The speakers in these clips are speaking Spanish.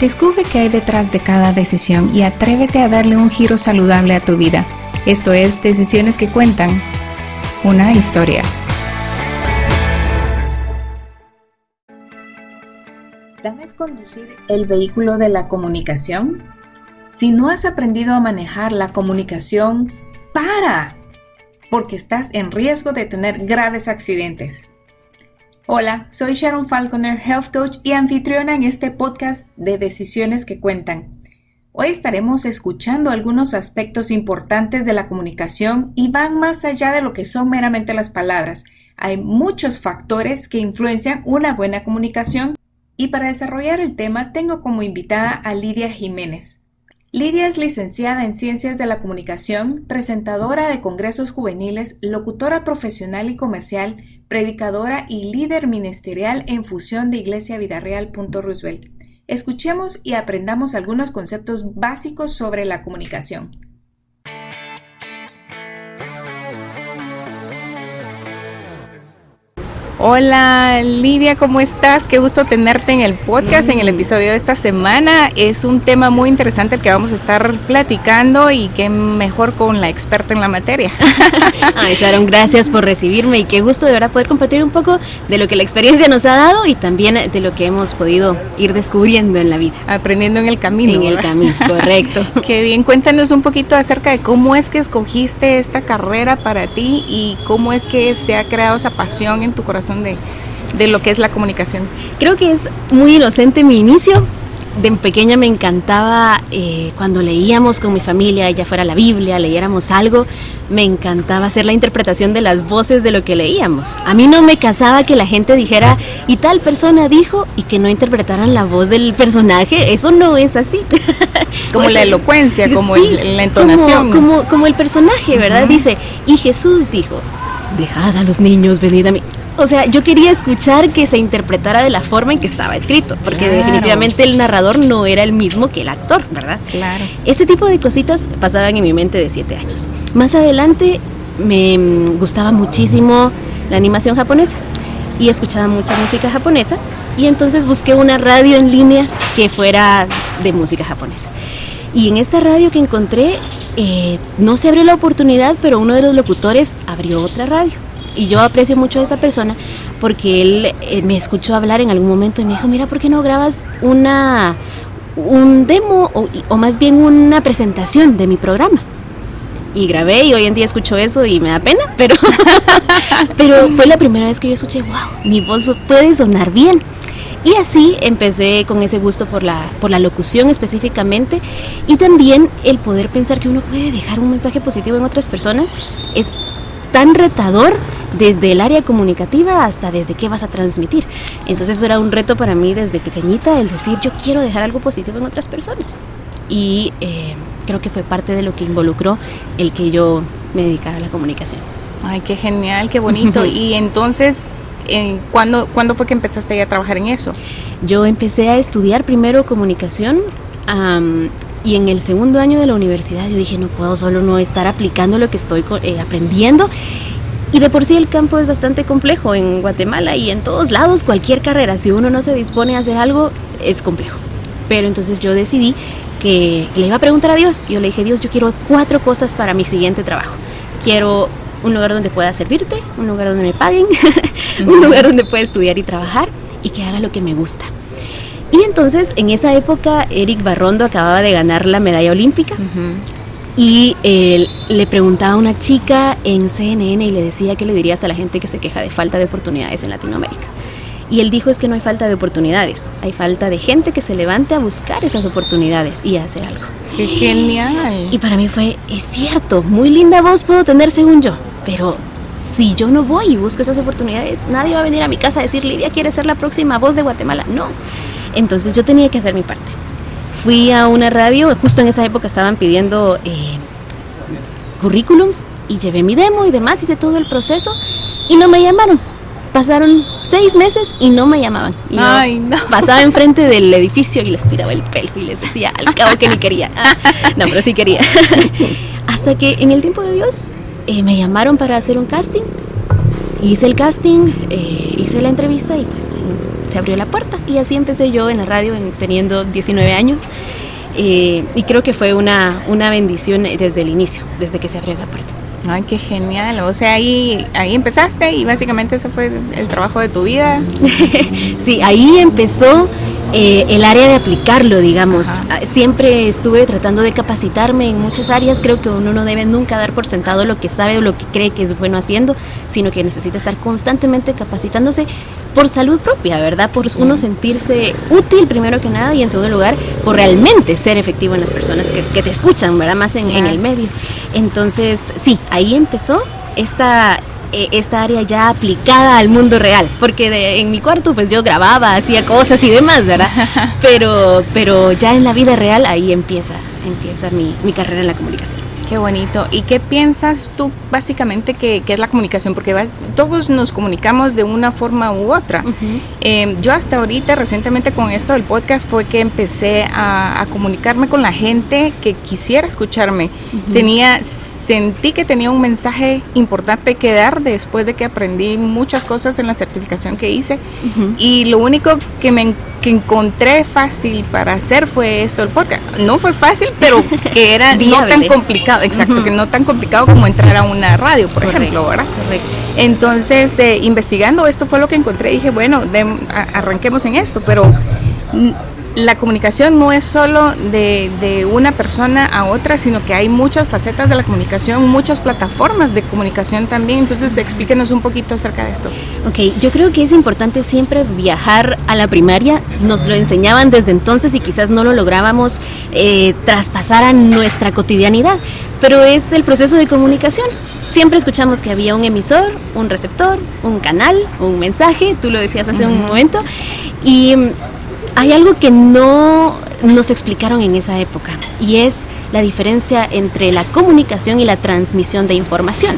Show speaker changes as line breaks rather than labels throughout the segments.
Descubre qué hay detrás de cada decisión y atrévete a darle un giro saludable a tu vida. Esto es Decisiones que Cuentan, una historia. ¿Sabes conducir el vehículo de la comunicación? Si no has aprendido a manejar la comunicación, para, porque estás en riesgo de tener graves accidentes. Hola, soy Sharon Falconer, Health Coach y anfitriona en este podcast de Decisiones que Cuentan. Hoy estaremos escuchando algunos aspectos importantes de la comunicación y van más allá de lo que son meramente las palabras. Hay muchos factores que influencian una buena comunicación y para desarrollar el tema tengo como invitada a Lidia Jiménez. Lidia es licenciada en Ciencias de la Comunicación, presentadora de congresos juveniles, locutora profesional y comercial, predicadora y líder ministerial en fusión de Iglesia Vida Real. Roosevelt. Escuchemos y aprendamos algunos conceptos básicos sobre la comunicación. Hola Lidia, ¿cómo estás? Qué gusto tenerte en el podcast, en el mm. episodio de esta semana. Es un tema muy interesante el que vamos a estar platicando y qué mejor con la experta en la materia.
Ay, Sharon, gracias por recibirme y qué gusto de verdad poder compartir un poco de lo que la experiencia nos ha dado y también de lo que hemos podido ir descubriendo en la vida.
Aprendiendo en el camino.
En el camino, correcto.
qué bien, cuéntanos un poquito acerca de cómo es que escogiste esta carrera para ti y cómo es que se ha creado esa pasión en tu corazón de, lo que es la comunicación?
Creo que es muy inocente mi inicio, de pequeña me encantaba eh, cuando leíamos con mi familia, ya fuera la Biblia, leyéramos algo, me encantaba hacer la interpretación de las voces de lo que leíamos. A mí no me casaba que la gente dijera, y tal persona dijo, y que no interpretaran la voz del personaje, eso no es así.
como la elocuencia, como la entonación.
Como, como, el personaje, ¿verdad? Dice, y Jesús dijo, dejad a los niños venir a mí o sea, yo quería escuchar que se interpretara de la forma en que estaba escrito, porque definitivamente el narrador no era el mismo que el actor, ¿verdad?
Claro.
Ese tipo de cositas pasaban en mi mente de siete años. Más adelante me mm, gustaba muchísimo la animación japonesa y escuchaba mucha música japonesa y entonces busqué una radio en línea que fuera de música japonesa. Y en esta radio que encontré, eh, no se abrió la oportunidad, pero uno de los locutores abrió otra radio y yo aprecio mucho a esta persona porque él eh, me escuchó hablar en algún momento y me dijo, mira, ¿por qué no grabas una, un demo o, más bien una presentación de mi programa? Y grabé y hoy en día escucho eso y me da pena, pero, pero fue la primera vez que yo escuché, wow, mi voz puede sonar bien. Y así empecé con ese gusto por la, por la locución específicamente y también el poder pensar que uno puede dejar un mensaje positivo en otras personas es tan retador desde el área comunicativa hasta desde qué vas a transmitir. Entonces eso era un reto para mí desde pequeñita, el decir yo quiero dejar algo positivo en otras personas. Y eh, creo que fue parte de lo que involucró el que yo me dedicara a la comunicación.
Ay, qué genial, qué bonito. y entonces, eh, ¿cuándo, ¿cuándo fue que empezaste a trabajar en eso?
Yo empecé a estudiar primero comunicación y en el segundo año de la universidad yo dije, no puedo solo no estar aplicando lo que estoy eh, aprendiendo y de por sí el campo es bastante complejo en Guatemala y en todos lados, cualquier carrera, si uno no se dispone a hacer algo, es complejo. Pero entonces yo decidí que le iba a preguntar a Dios. Yo le dije, Dios, yo quiero cuatro cosas para mi siguiente trabajo. Quiero un lugar donde pueda servirte, un lugar donde me paguen, un lugar donde pueda estudiar y trabajar y que haga lo que me gusta. Y entonces en esa época Eric Barrondo acababa de ganar la medalla olímpica y le preguntaba a una chica en CNN y le decía qué le dirías a la gente que se queja de falta de oportunidades en Latinoamérica. Y él dijo es que no hay falta de oportunidades, hay falta de gente que se levante a buscar esas oportunidades y a hacer algo.
¡Qué genial!
Y para mí fue, es cierto, muy linda voz puedo tener según yo, pero si yo no voy y busco esas oportunidades, nadie va a venir a mi casa a decir, Lidia quiere ser la próxima voz de Guatemala. No. Entonces yo tenía que hacer mi parte fui a una radio, justo en esa época estaban pidiendo eh, currículums y llevé mi demo y demás, hice todo el proceso y no me llamaron. Pasaron seis meses y no me llamaban. Y Pasaba enfrente del edificio y les tiraba el pelo y les decía al cabo que ni quería. no, pero sí quería. Hasta que en el tiempo de Dios eh, me llamaron para hacer un casting hice el casting, eh, hice la entrevista y pues se abrió la puerta. Y así empecé yo en la radio teniendo 19 años. Eh, y creo que fue una, una bendición desde el inicio, desde que se abrió esa puerta.
Ay, qué genial. O sea, ahí, ahí empezaste y básicamente ese fue el trabajo de tu vida.
sí, ahí empezó eh, el área de aplicarlo, digamos. Ah, siempre estuve tratando de capacitarme en muchas áreas. Creo que uno no debe nunca dar por sentado lo que sabe o lo que cree que es bueno haciendo, sino que necesita estar constantemente capacitándose por salud propia, ¿verdad? Por uno sentirse útil primero que nada y en segundo lugar por realmente ser efectivo en las personas que, te escuchan, ¿verdad? Más en, en el medio. Entonces, sí, ahí empezó esta eh, esta área ya aplicada al mundo real, porque en mi cuarto pues yo grababa, hacía cosas y demás, ¿verdad? Pero, pero ya en la vida real ahí empieza, empieza mi, mi carrera en la comunicación.
Qué bonito. ¿Y qué piensas tú básicamente que, es la comunicación? Porque todos nos comunicamos de una forma u otra. Eh, yo hasta ahorita, recientemente con esto del podcast, fue que empecé a, comunicarme con la gente que quisiera escucharme. Tenía, sentí que tenía un mensaje importante que dar después de que aprendí muchas cosas en la certificación que hice. Y lo único que me que encontré fácil para hacer fue esto el podcast. No fue fácil, pero que era no tan complicado, exacto, que no tan complicado como entrar a una radio, por ejemplo, ¿verdad? Correcto. Entonces, eh, investigando esto fue lo que encontré. Dije, bueno, arranquemos en esto, pero la comunicación no es solo de, de, una persona a otra, sino que hay muchas facetas de la comunicación, muchas plataformas de comunicación también. Entonces, explíquenos un poquito acerca de esto.
Ok, yo creo que es importante siempre viajar a la primaria. Nos lo enseñaban desde entonces y quizás no lo lográbamos eh, traspasar a nuestra cotidianidad, pero es el proceso de comunicación. Siempre escuchamos que había un emisor, un receptor, un canal, un mensaje, tú lo decías hace un momento, y hay algo que no nos explicaron en esa época y es la diferencia entre la comunicación y la transmisión de información.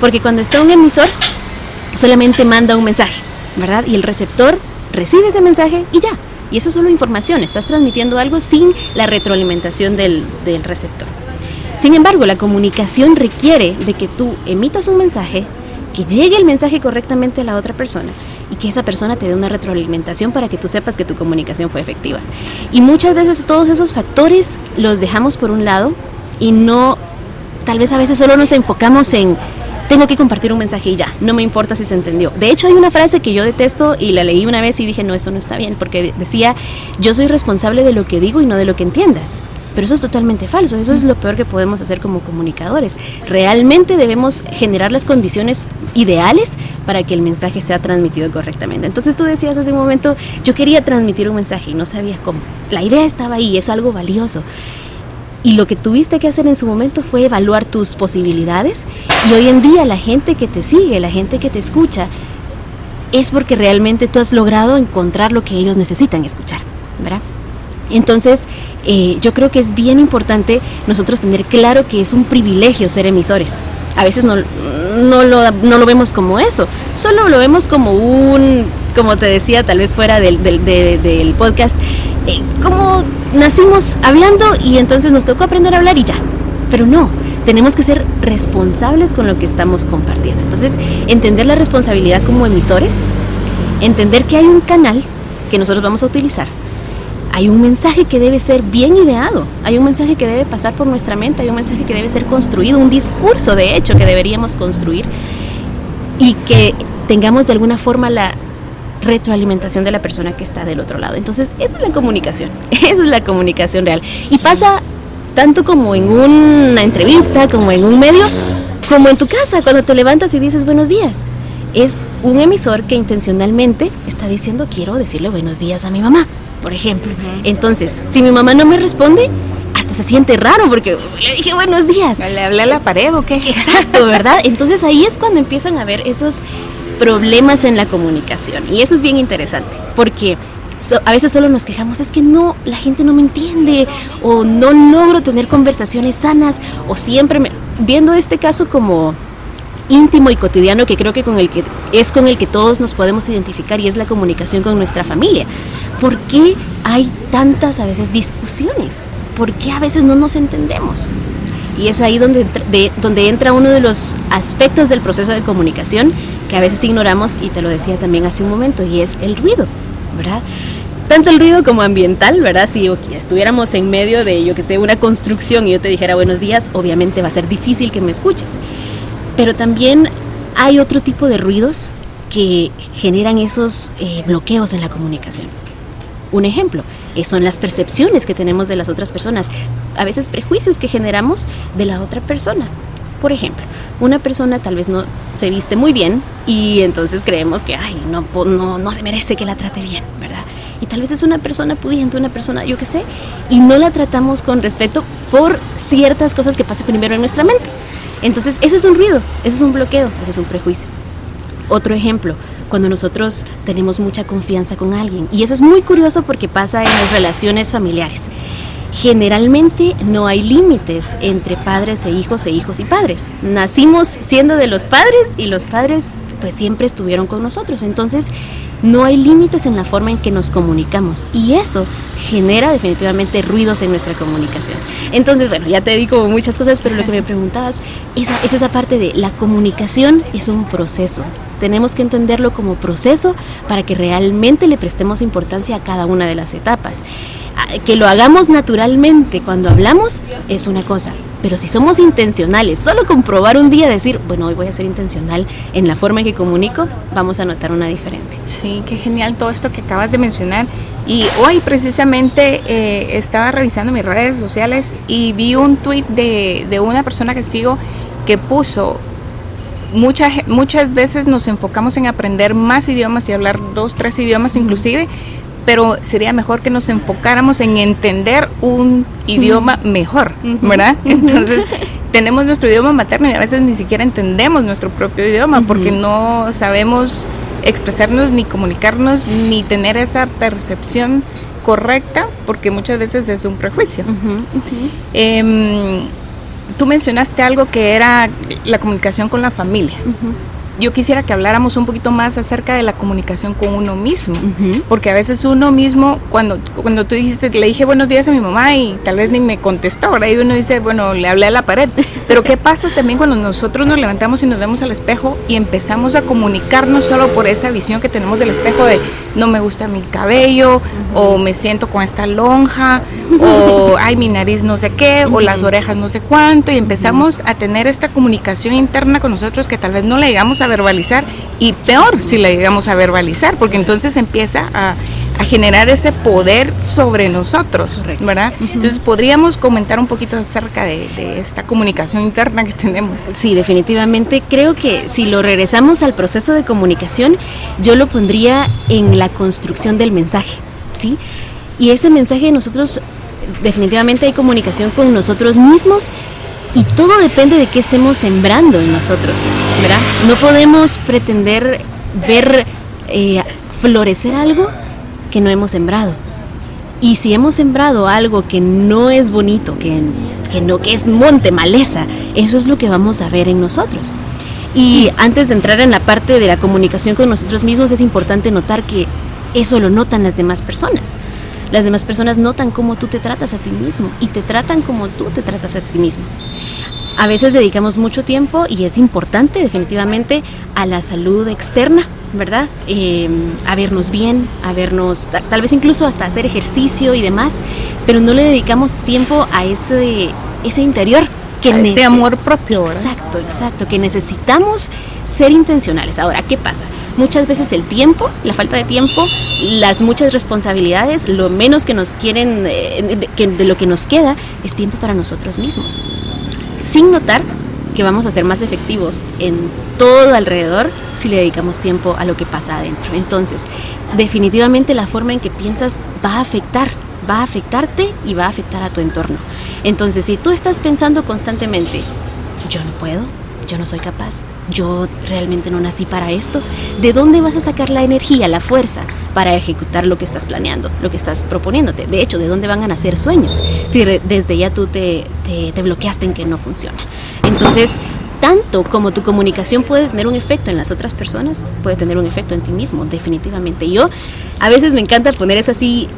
Porque cuando está un emisor, solamente manda un mensaje, ¿verdad? Y el receptor recibe ese mensaje y ya. Y eso es solo información, estás transmitiendo algo sin la retroalimentación del, del receptor. Sin embargo, la comunicación requiere de que tú emitas un mensaje, que llegue el mensaje correctamente a la otra persona y que esa persona te dé una retroalimentación para que tú sepas que tu comunicación fue efectiva. Y muchas veces todos esos factores los dejamos por un lado y no, tal vez a veces solo nos enfocamos en tengo que compartir un mensaje y ya, no me importa si se entendió. De hecho, hay una frase que yo detesto y la leí una vez y dije, no, eso no está bien, porque decía, yo soy responsable de lo que digo y no de lo que entiendas. Pero eso es totalmente falso, eso es lo peor que podemos hacer como comunicadores. Realmente debemos generar las condiciones ideales para que el mensaje sea transmitido correctamente. Entonces tú decías hace un momento, yo quería transmitir un mensaje y no sabía cómo. La idea estaba ahí, es algo valioso. Y lo que tuviste que hacer en su momento fue evaluar tus posibilidades. Y hoy en día la gente que te sigue, la gente que te escucha, es porque realmente tú has logrado encontrar lo que ellos necesitan escuchar, ¿verdad? Entonces, eh, yo creo que es bien importante nosotros tener claro que es un privilegio ser emisores. A veces no, no, lo, no lo vemos como eso, solo lo vemos como un, como te decía, tal vez fuera del, del, podcast, eh, como nacimos hablando y entonces nos tocó aprender a hablar y ya. Pero no, tenemos que ser responsables con lo que estamos compartiendo. Entonces, entender la responsabilidad como emisores, entender que hay un canal que nosotros vamos a utilizar hay un mensaje que debe ser bien ideado, hay un mensaje que debe pasar por nuestra mente, hay un mensaje que debe ser construido, un discurso de hecho que deberíamos construir y que tengamos de alguna forma la retroalimentación de la persona que está del otro lado. Entonces, esa es la comunicación, esa es la comunicación real. Y pasa tanto como en una entrevista, como en un medio, como en tu casa, cuando te levantas y dices buenos días. Es un emisor que intencionalmente está diciendo quiero decirle buenos días a mi mamá por ejemplo. Entonces, si mi mamá no me responde, hasta se siente raro porque le dije buenos días.
¿Le hablé a la pared o qué?
Exacto, ¿verdad? Entonces ahí es cuando empiezan a haber esos problemas en la comunicación. Y eso es bien interesante, porque a veces solo nos quejamos, es que no, la gente no me entiende, o no logro tener conversaciones sanas, o siempre me, viendo este caso como íntimo y cotidiano que creo que con el que es con el que todos nos podemos identificar y es la comunicación con nuestra familia. ¿Por qué hay tantas a veces discusiones? ¿Por qué a veces no nos entendemos? Y es ahí donde, donde entra uno de los aspectos del proceso de comunicación, que a veces ignoramos y te lo decía también hace un momento y es el ruido, ¿verdad? Tanto el ruido como ambiental, ¿verdad? Si estuviéramos en medio de, yo que sé, una construcción y yo te dijera buenos días, obviamente va a ser difícil que me escuches. Pero también hay otro tipo de ruidos que generan esos eh, bloqueos en la comunicación. Un ejemplo, son las percepciones que tenemos de las otras personas, a veces prejuicios que generamos de la otra persona. Por ejemplo, una persona tal vez no se viste muy bien y entonces creemos que, ay, no, no, no se merece que la trate bien, ¿verdad? Y tal vez es una persona pudiente, una persona, yo qué sé, y no la tratamos con respeto por ciertas cosas que pasan primero en nuestra mente. Entonces, eso es un ruido, eso es un bloqueo, eso es un prejuicio. Otro ejemplo, cuando nosotros tenemos mucha confianza con alguien. Y eso es muy curioso porque pasa en las relaciones familiares. Generalmente no hay límites entre padres e hijos e hijos y padres. Nacimos siendo de los padres y los padres pues siempre estuvieron con nosotros. Entonces no hay límites en la forma en que nos comunicamos y eso genera definitivamente ruidos en nuestra comunicación. Entonces, bueno, ya te di como muchas cosas, pero lo que me preguntabas es esa parte de la comunicación es un proceso. Tenemos que entenderlo como proceso para que realmente le prestemos importancia a cada una de las etapas. Ah, que lo hagamos naturalmente cuando hablamos es una cosa, pero si somos intencionales, solo comprobar un día, decir, bueno, hoy voy a ser intencional en la forma en que comunico, vamos a notar una diferencia.
Sí, qué genial todo esto que acabas de mencionar. Y hoy precisamente eh, estaba revisando mis redes sociales y vi un tweet de, de una persona que sigo que puso, muchas, muchas veces nos enfocamos en aprender más idiomas y hablar dos, tres idiomas inclusive, pero sería mejor que nos enfocáramos en entender un idioma mejor, ¿verdad? Entonces, tenemos nuestro idioma materno y a veces ni siquiera entendemos nuestro propio idioma porque no sabemos expresarnos ni comunicarnos ni tener esa percepción correcta porque muchas veces es un prejuicio. Em, tú mencionaste algo que era la comunicación con la familia yo quisiera que habláramos un poquito más acerca de la comunicación con uno mismo, porque a veces uno mismo, cuando, cuando tú dijiste, le dije buenos días a mi mamá y tal vez ni me contestó, ahora y uno dice, bueno, le hablé a la pared, pero ¿qué pasa también cuando nosotros nos levantamos y nos vemos al espejo y empezamos a comunicarnos solo por esa visión que tenemos del espejo de no me gusta mi cabello, o me siento con esta lonja, o ay, mi nariz no sé qué, o las orejas no sé cuánto, y empezamos a tener esta comunicación interna con nosotros que tal vez no le llegamos a verbalizar, y peor si la llegamos a verbalizar, porque entonces empieza a, generar ese poder sobre nosotros, ¿verdad? Entonces podríamos comentar un poquito acerca de, de, esta comunicación interna que tenemos.
Sí, definitivamente. Creo que si lo regresamos al proceso de comunicación, yo lo pondría en la construcción del mensaje, ¿sí? Y ese mensaje nosotros definitivamente hay comunicación con nosotros mismos y todo depende de qué estemos sembrando en nosotros, ¿verdad? No podemos pretender ver eh, florecer algo que no hemos sembrado. Y si hemos sembrado algo que no es bonito, que, que no que es monte, maleza, eso es lo que vamos a ver en nosotros. Y antes de entrar en la parte de la comunicación con nosotros mismos, es importante notar que eso lo notan las demás personas. Las demás personas notan cómo tú te tratas a ti mismo y te tratan como tú te tratas a ti mismo. A veces dedicamos mucho tiempo y es importante definitivamente a la salud externa, ¿verdad? Eh, a vernos bien, a vernos, tal vez incluso hasta hacer ejercicio y demás, pero no le dedicamos tiempo a ese, ese interior
que ese amor propio.
Exacto, exacto, que necesitamos ser intencionales. Ahora, ¿qué pasa? Muchas veces el tiempo, la falta de tiempo, las muchas responsabilidades, lo menos que nos quieren, eh, de, lo que nos queda, es tiempo para nosotros mismos. Sin notar que vamos a ser más efectivos en todo alrededor si le dedicamos tiempo a lo que pasa adentro. Entonces, definitivamente la forma en que piensas va a afectar va a afectarte y va a afectar a tu entorno. Entonces, si tú estás pensando constantemente, yo no puedo, yo no soy capaz, yo realmente no nací para esto, ¿de dónde vas a sacar la energía, la fuerza para ejecutar lo que estás planeando, lo que estás proponiéndote? De hecho, ¿de dónde van a nacer sueños si desde ya tú te, te, te bloqueaste en que no funciona? Entonces, tanto como tu comunicación puede tener un efecto en las otras personas, puede tener un efecto en ti mismo, definitivamente. Yo a veces me encanta poner es así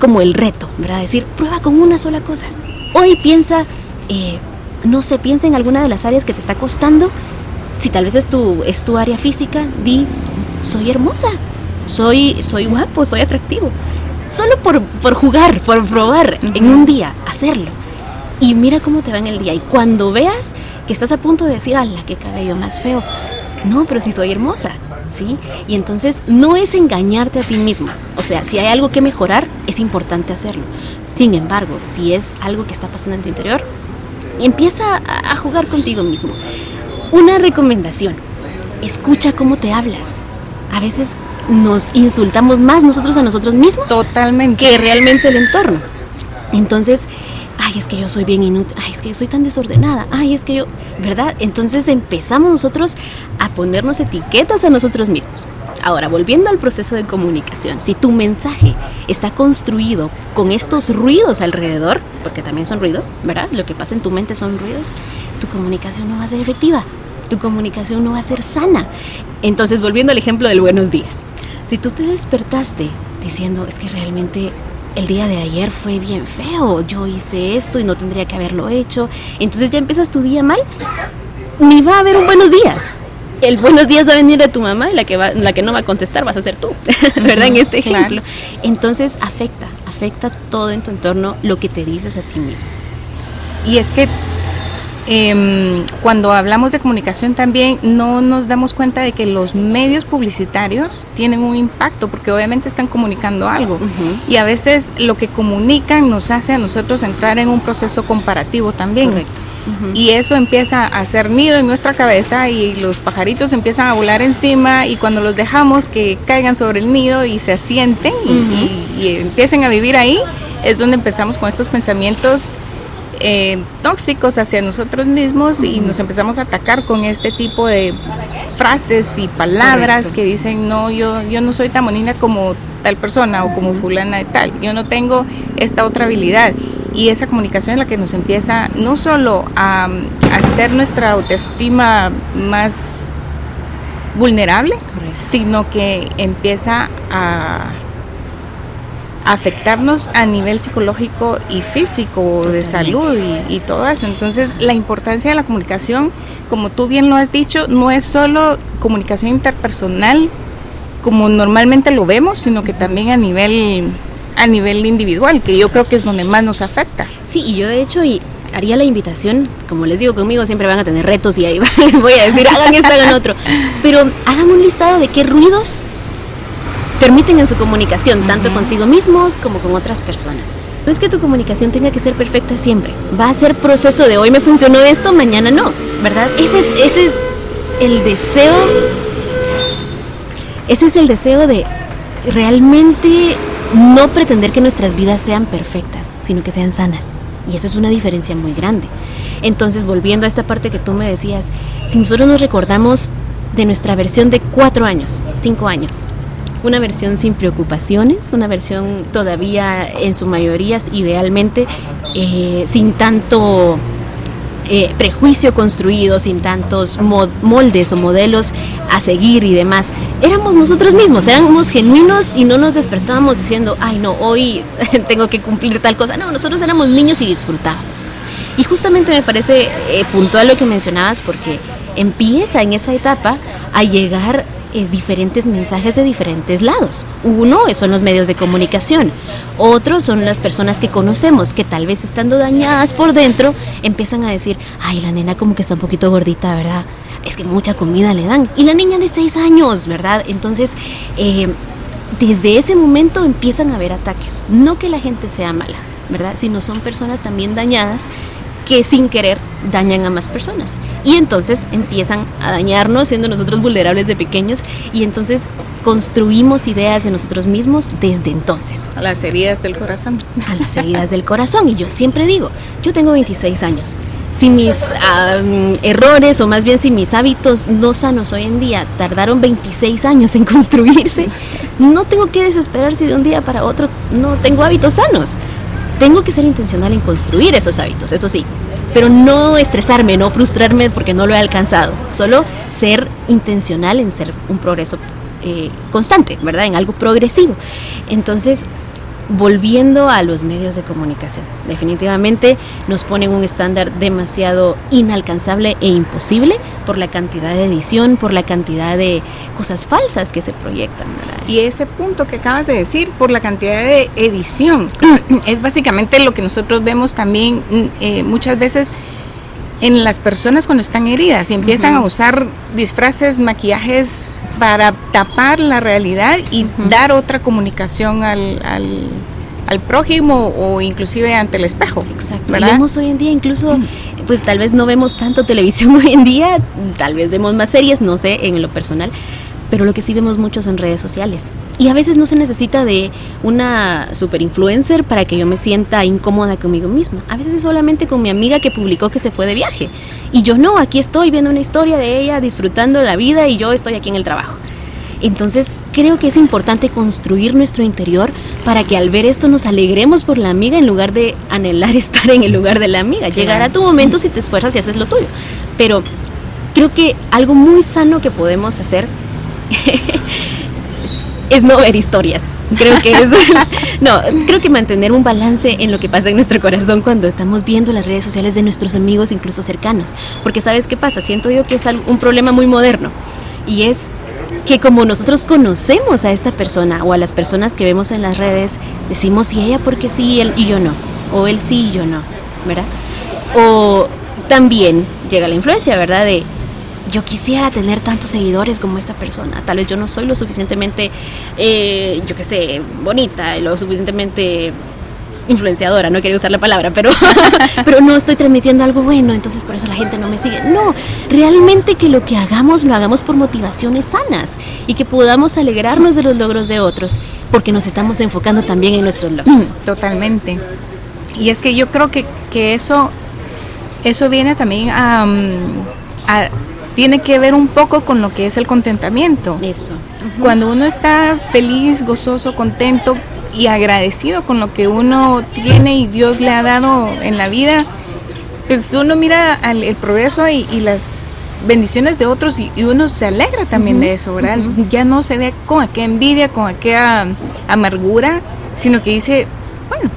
como el reto, ¿verdad? Decir, prueba con una sola cosa. Hoy piensa, eh, no sé, piensa en alguna de las áreas que te está costando si tal vez es tu, es tu área física, di, soy hermosa, soy, soy guapo, soy atractivo. Solo por, por jugar, por probar en un día, hacerlo. Y mira cómo te va en el día. Y cuando veas que estás a punto de decir, ala, qué cabello más feo. No, pero si soy hermosa, ¿sí? Y entonces no es engañarte a ti mismo. O sea, si hay algo que mejorar, es importante hacerlo. Sin embargo, si es algo que está pasando en tu interior, empieza a jugar contigo mismo. Una recomendación, escucha cómo te hablas. A veces nos insultamos más nosotros a nosotros mismos
Totalmente.
que realmente el entorno. Entonces, ay, es que yo soy bien inútil, ay, es que yo soy tan desordenada, ay, es que yo, ¿verdad? Entonces empezamos nosotros a ponernos etiquetas a nosotros mismos. Ahora, volviendo al proceso de comunicación, si tu mensaje está construido con estos ruidos alrededor, porque también son ruidos, ¿verdad? Lo que pasa en tu mente son ruidos, tu comunicación no va a ser efectiva, tu comunicación no va a ser sana. Entonces, volviendo al ejemplo del buenos días, si tú te despertaste diciendo, es que realmente el día de ayer fue bien feo, yo hice esto y no tendría que haberlo hecho, entonces ya empiezas tu día mal, ni va a haber un buenos días. El buenos días va a venir de tu mamá y la que, va, la que no va a contestar vas a ser tú, ¿verdad? En este
Claro.
ejemplo. Entonces afecta, afecta todo en tu entorno lo que te dices a ti mismo.
Y es que em, cuando hablamos de comunicación también no nos damos cuenta de que los medios publicitarios tienen un impacto porque obviamente están comunicando algo. Y a veces lo que comunican nos hace a nosotros entrar en un proceso comparativo también.
Correcto.
Y eso empieza a hacer nido en nuestra cabeza y los pajaritos empiezan a volar encima y cuando los dejamos que caigan sobre el nido y se asienten y, y- y empiecen a vivir ahí, es donde empezamos con estos pensamientos eh, tóxicos hacia nosotros mismos y nos empezamos a atacar con este tipo de frases y palabras
Correcto.
que dicen, no, yo, yo no soy tan bonita como tal persona o como fulana de tal, yo no tengo esta otra habilidad. Y esa comunicación es la que nos empieza no solo a, a hacer nuestra autoestima más vulnerable,
Correcto.
sino que empieza a afectarnos a nivel psicológico y físico, de salud y, y todo eso. Entonces, la importancia de la comunicación, como tú bien lo has dicho, no es solo comunicación interpersonal como normalmente lo vemos, sino que también a nivel a nivel individual, que yo creo que es donde más nos afecta.
Sí, y yo de hecho y haría la invitación, como les digo, conmigo siempre van a tener retos y ahí les voy a decir, hagan esto, hagan otro. Pero hagan un listado de qué ruidos permiten en su comunicación, tanto consigo mismos como con otras personas. No es que tu comunicación tenga que ser perfecta siempre. Va a ser proceso de hoy me funcionó esto, mañana no, ¿verdad? Ese es, ese es el deseo. Ese es el deseo de realmente no pretender que nuestras vidas sean perfectas, sino que sean sanas. Y eso es una diferencia muy grande. Entonces, volviendo a esta parte que tú me decías, si nosotros nos recordamos de nuestra versión de cuatro años, cinco años, una versión sin preocupaciones, una versión todavía en su mayoría, idealmente, eh, sin tanto eh, prejuicio construido, sin tantos mo- moldes o modelos a seguir y demás. Éramos nosotros mismos, éramos genuinos y no nos despertábamos diciendo, ay no, hoy tengo que cumplir tal cosa. No, nosotros éramos niños y disfrutábamos. Y justamente me parece eh, puntual lo que mencionabas porque empieza en esa etapa a llegar eh, diferentes mensajes de diferentes lados. Uno son los medios de comunicación, otros son las personas que conocemos que tal vez estando dañadas por dentro empiezan a decir, ay, la nena como que está un poquito gordita, ¿verdad? Es que mucha comida le dan. Y la niña de seis años, ¿verdad? Entonces, eh, desde ese momento empiezan a haber ataques. No que la gente sea mala, ¿verdad? Sino son personas también dañadas que sin querer dañan a más personas. Y entonces empiezan a dañarnos, siendo nosotros vulnerables de pequeños, y entonces construimos ideas de nosotros mismos desde entonces,
A las heridas del corazón.
a las heridas del corazón. Y yo siempre digo, yo tengo 26 años. Si mis errores, o más bien si mis hábitos no sanos hoy en día tardaron 26 años en construirse, no tengo que desesperar si de un día para otro no tengo hábitos sanos. Tengo que ser intencional en construir esos hábitos, eso sí, pero no estresarme, no frustrarme porque no lo he alcanzado. Solo ser intencional en ser un progreso eh, constante, ¿verdad? En algo progresivo. Entonces, volviendo a los medios de comunicación. Definitivamente nos ponen un estándar demasiado inalcanzable e imposible por la cantidad de edición, por la cantidad de cosas falsas que se proyectan.
Y ese punto que acabas de decir, por la cantidad de edición, es básicamente lo que nosotros vemos también mm, eh, muchas veces en las personas cuando están heridas y empiezan a usar disfraces, maquillajes para tapar la realidad y dar otra comunicación al, al, prójimo o inclusive ante el espejo.
Exacto. vemos hoy en día incluso, pues tal vez no vemos tanto televisión hoy en día, tal vez vemos más series, no sé, en lo personal, pero lo que sí vemos mucho son redes sociales. Y a veces no se necesita de una super influencer para que yo me sienta incómoda conmigo misma. A veces es solamente con mi amiga que publicó que se fue de viaje. Y yo no, aquí estoy viendo una historia de ella disfrutando de la vida y yo estoy aquí en el trabajo. Entonces creo que es importante construir nuestro interior para que al ver esto nos alegremos por la amiga en lugar de anhelar estar en el lugar de la amiga. Llegará tu momento si te esfuerzas y haces lo tuyo. Pero creo que algo muy sano que podemos hacer es, no ver historias. Creo que es. no, creo que mantener un balance en lo que pasa en nuestro corazón cuando estamos viendo las redes sociales de nuestros amigos, incluso cercanos. Porque, ¿sabes qué pasa? Siento yo que es un problema muy moderno. Y es que como nosotros conocemos a esta persona o a las personas que vemos en las redes, decimos, y ella porque sí él y yo no. O él sí y yo no. ¿Verdad? O también llega la influencia, ¿verdad? Yo quisiera tener tantos seguidores como esta persona. Tal vez yo no soy lo suficientemente, eh, yo qué sé, bonita, lo suficientemente influenciadora, no quería usar la palabra, pero, pero no estoy transmitiendo algo bueno, entonces por eso la gente no me sigue. No, realmente que lo que hagamos lo hagamos por motivaciones sanas y que podamos alegrarnos de los logros de otros, porque nos estamos enfocando también en nuestros logros.
Totalmente. Y es que yo creo que, que eso, eso viene también a, a tiene que ver un poco con lo que es el contentamiento.
Eso.
Cuando uno está feliz, gozoso, contento y agradecido con lo que uno tiene y Dios le ha dado en la vida, pues uno mira el progreso y, las bendiciones de otros y, uno se alegra también de eso, ¿verdad? Ya no se ve con aquella envidia, con aquella amargura, sino que dice, bueno,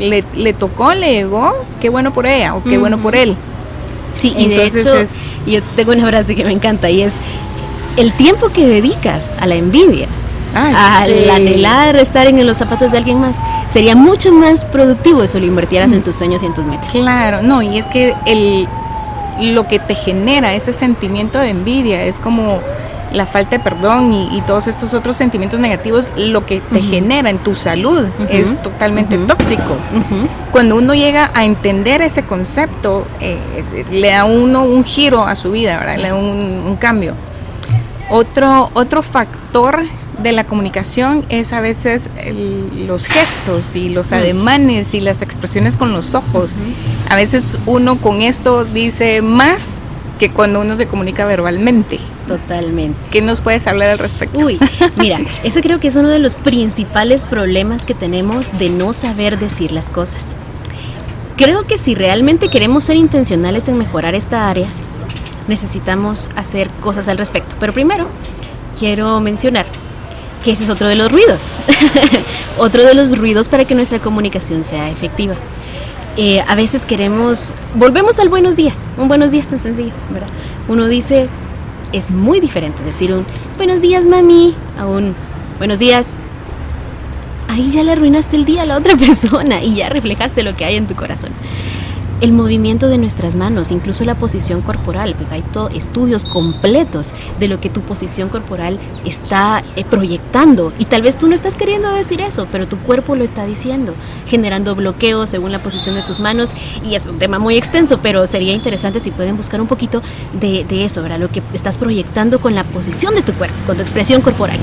le, le tocó, le llegó, qué bueno por ella o qué bueno por él.
Sí, y de hecho, yo tengo una frase que me encanta y es el tiempo que dedicas a la envidia, al anhelar estar en los zapatos de alguien más, sería mucho más productivo si lo invirtieras en mm. tus sueños y en tus metas.
Claro, no, y es que el, lo que te genera ese sentimiento de envidia es como la falta de perdón y, todos estos otros sentimientos negativos, lo que te genera en tu salud es totalmente tóxico. Cuando uno llega a entender ese concepto, eh, le da uno un giro a su vida, ¿verdad? le da un, cambio. Otro, otro factor de la comunicación es a veces los gestos y los ademanes y las expresiones con los ojos. A veces uno con esto dice más que cuando uno se comunica verbalmente.
Totalmente.
¿Qué nos puedes hablar al respecto?
Uy, mira, eso creo que es uno de los principales problemas que tenemos de no saber decir las cosas. Creo que si realmente queremos ser intencionales en mejorar esta área, necesitamos hacer cosas al respecto. Pero primero, quiero mencionar que ese es otro de los ruidos. otro de los ruidos para que nuestra comunicación sea efectiva. Eh, a veces queremos, volvemos al buenos días, un buenos días tan sencillo, ¿verdad? Uno dice, es muy diferente decir un buenos días mami a un buenos días. Ahí ya le arruinaste el día a la otra persona y ya reflejaste lo que hay en tu corazón el movimiento de nuestras manos, incluso la posición corporal, pues hay estudios completos de lo que tu posición corporal está eh, proyectando y tal vez tú no estás queriendo decir eso, pero tu cuerpo lo está diciendo, generando bloqueos según la posición de tus manos y es un tema muy extenso, pero sería interesante si pueden buscar un poquito de, de eso, ¿verdad? Lo que estás proyectando con la posición de tu cuerpo, con tu expresión corporal.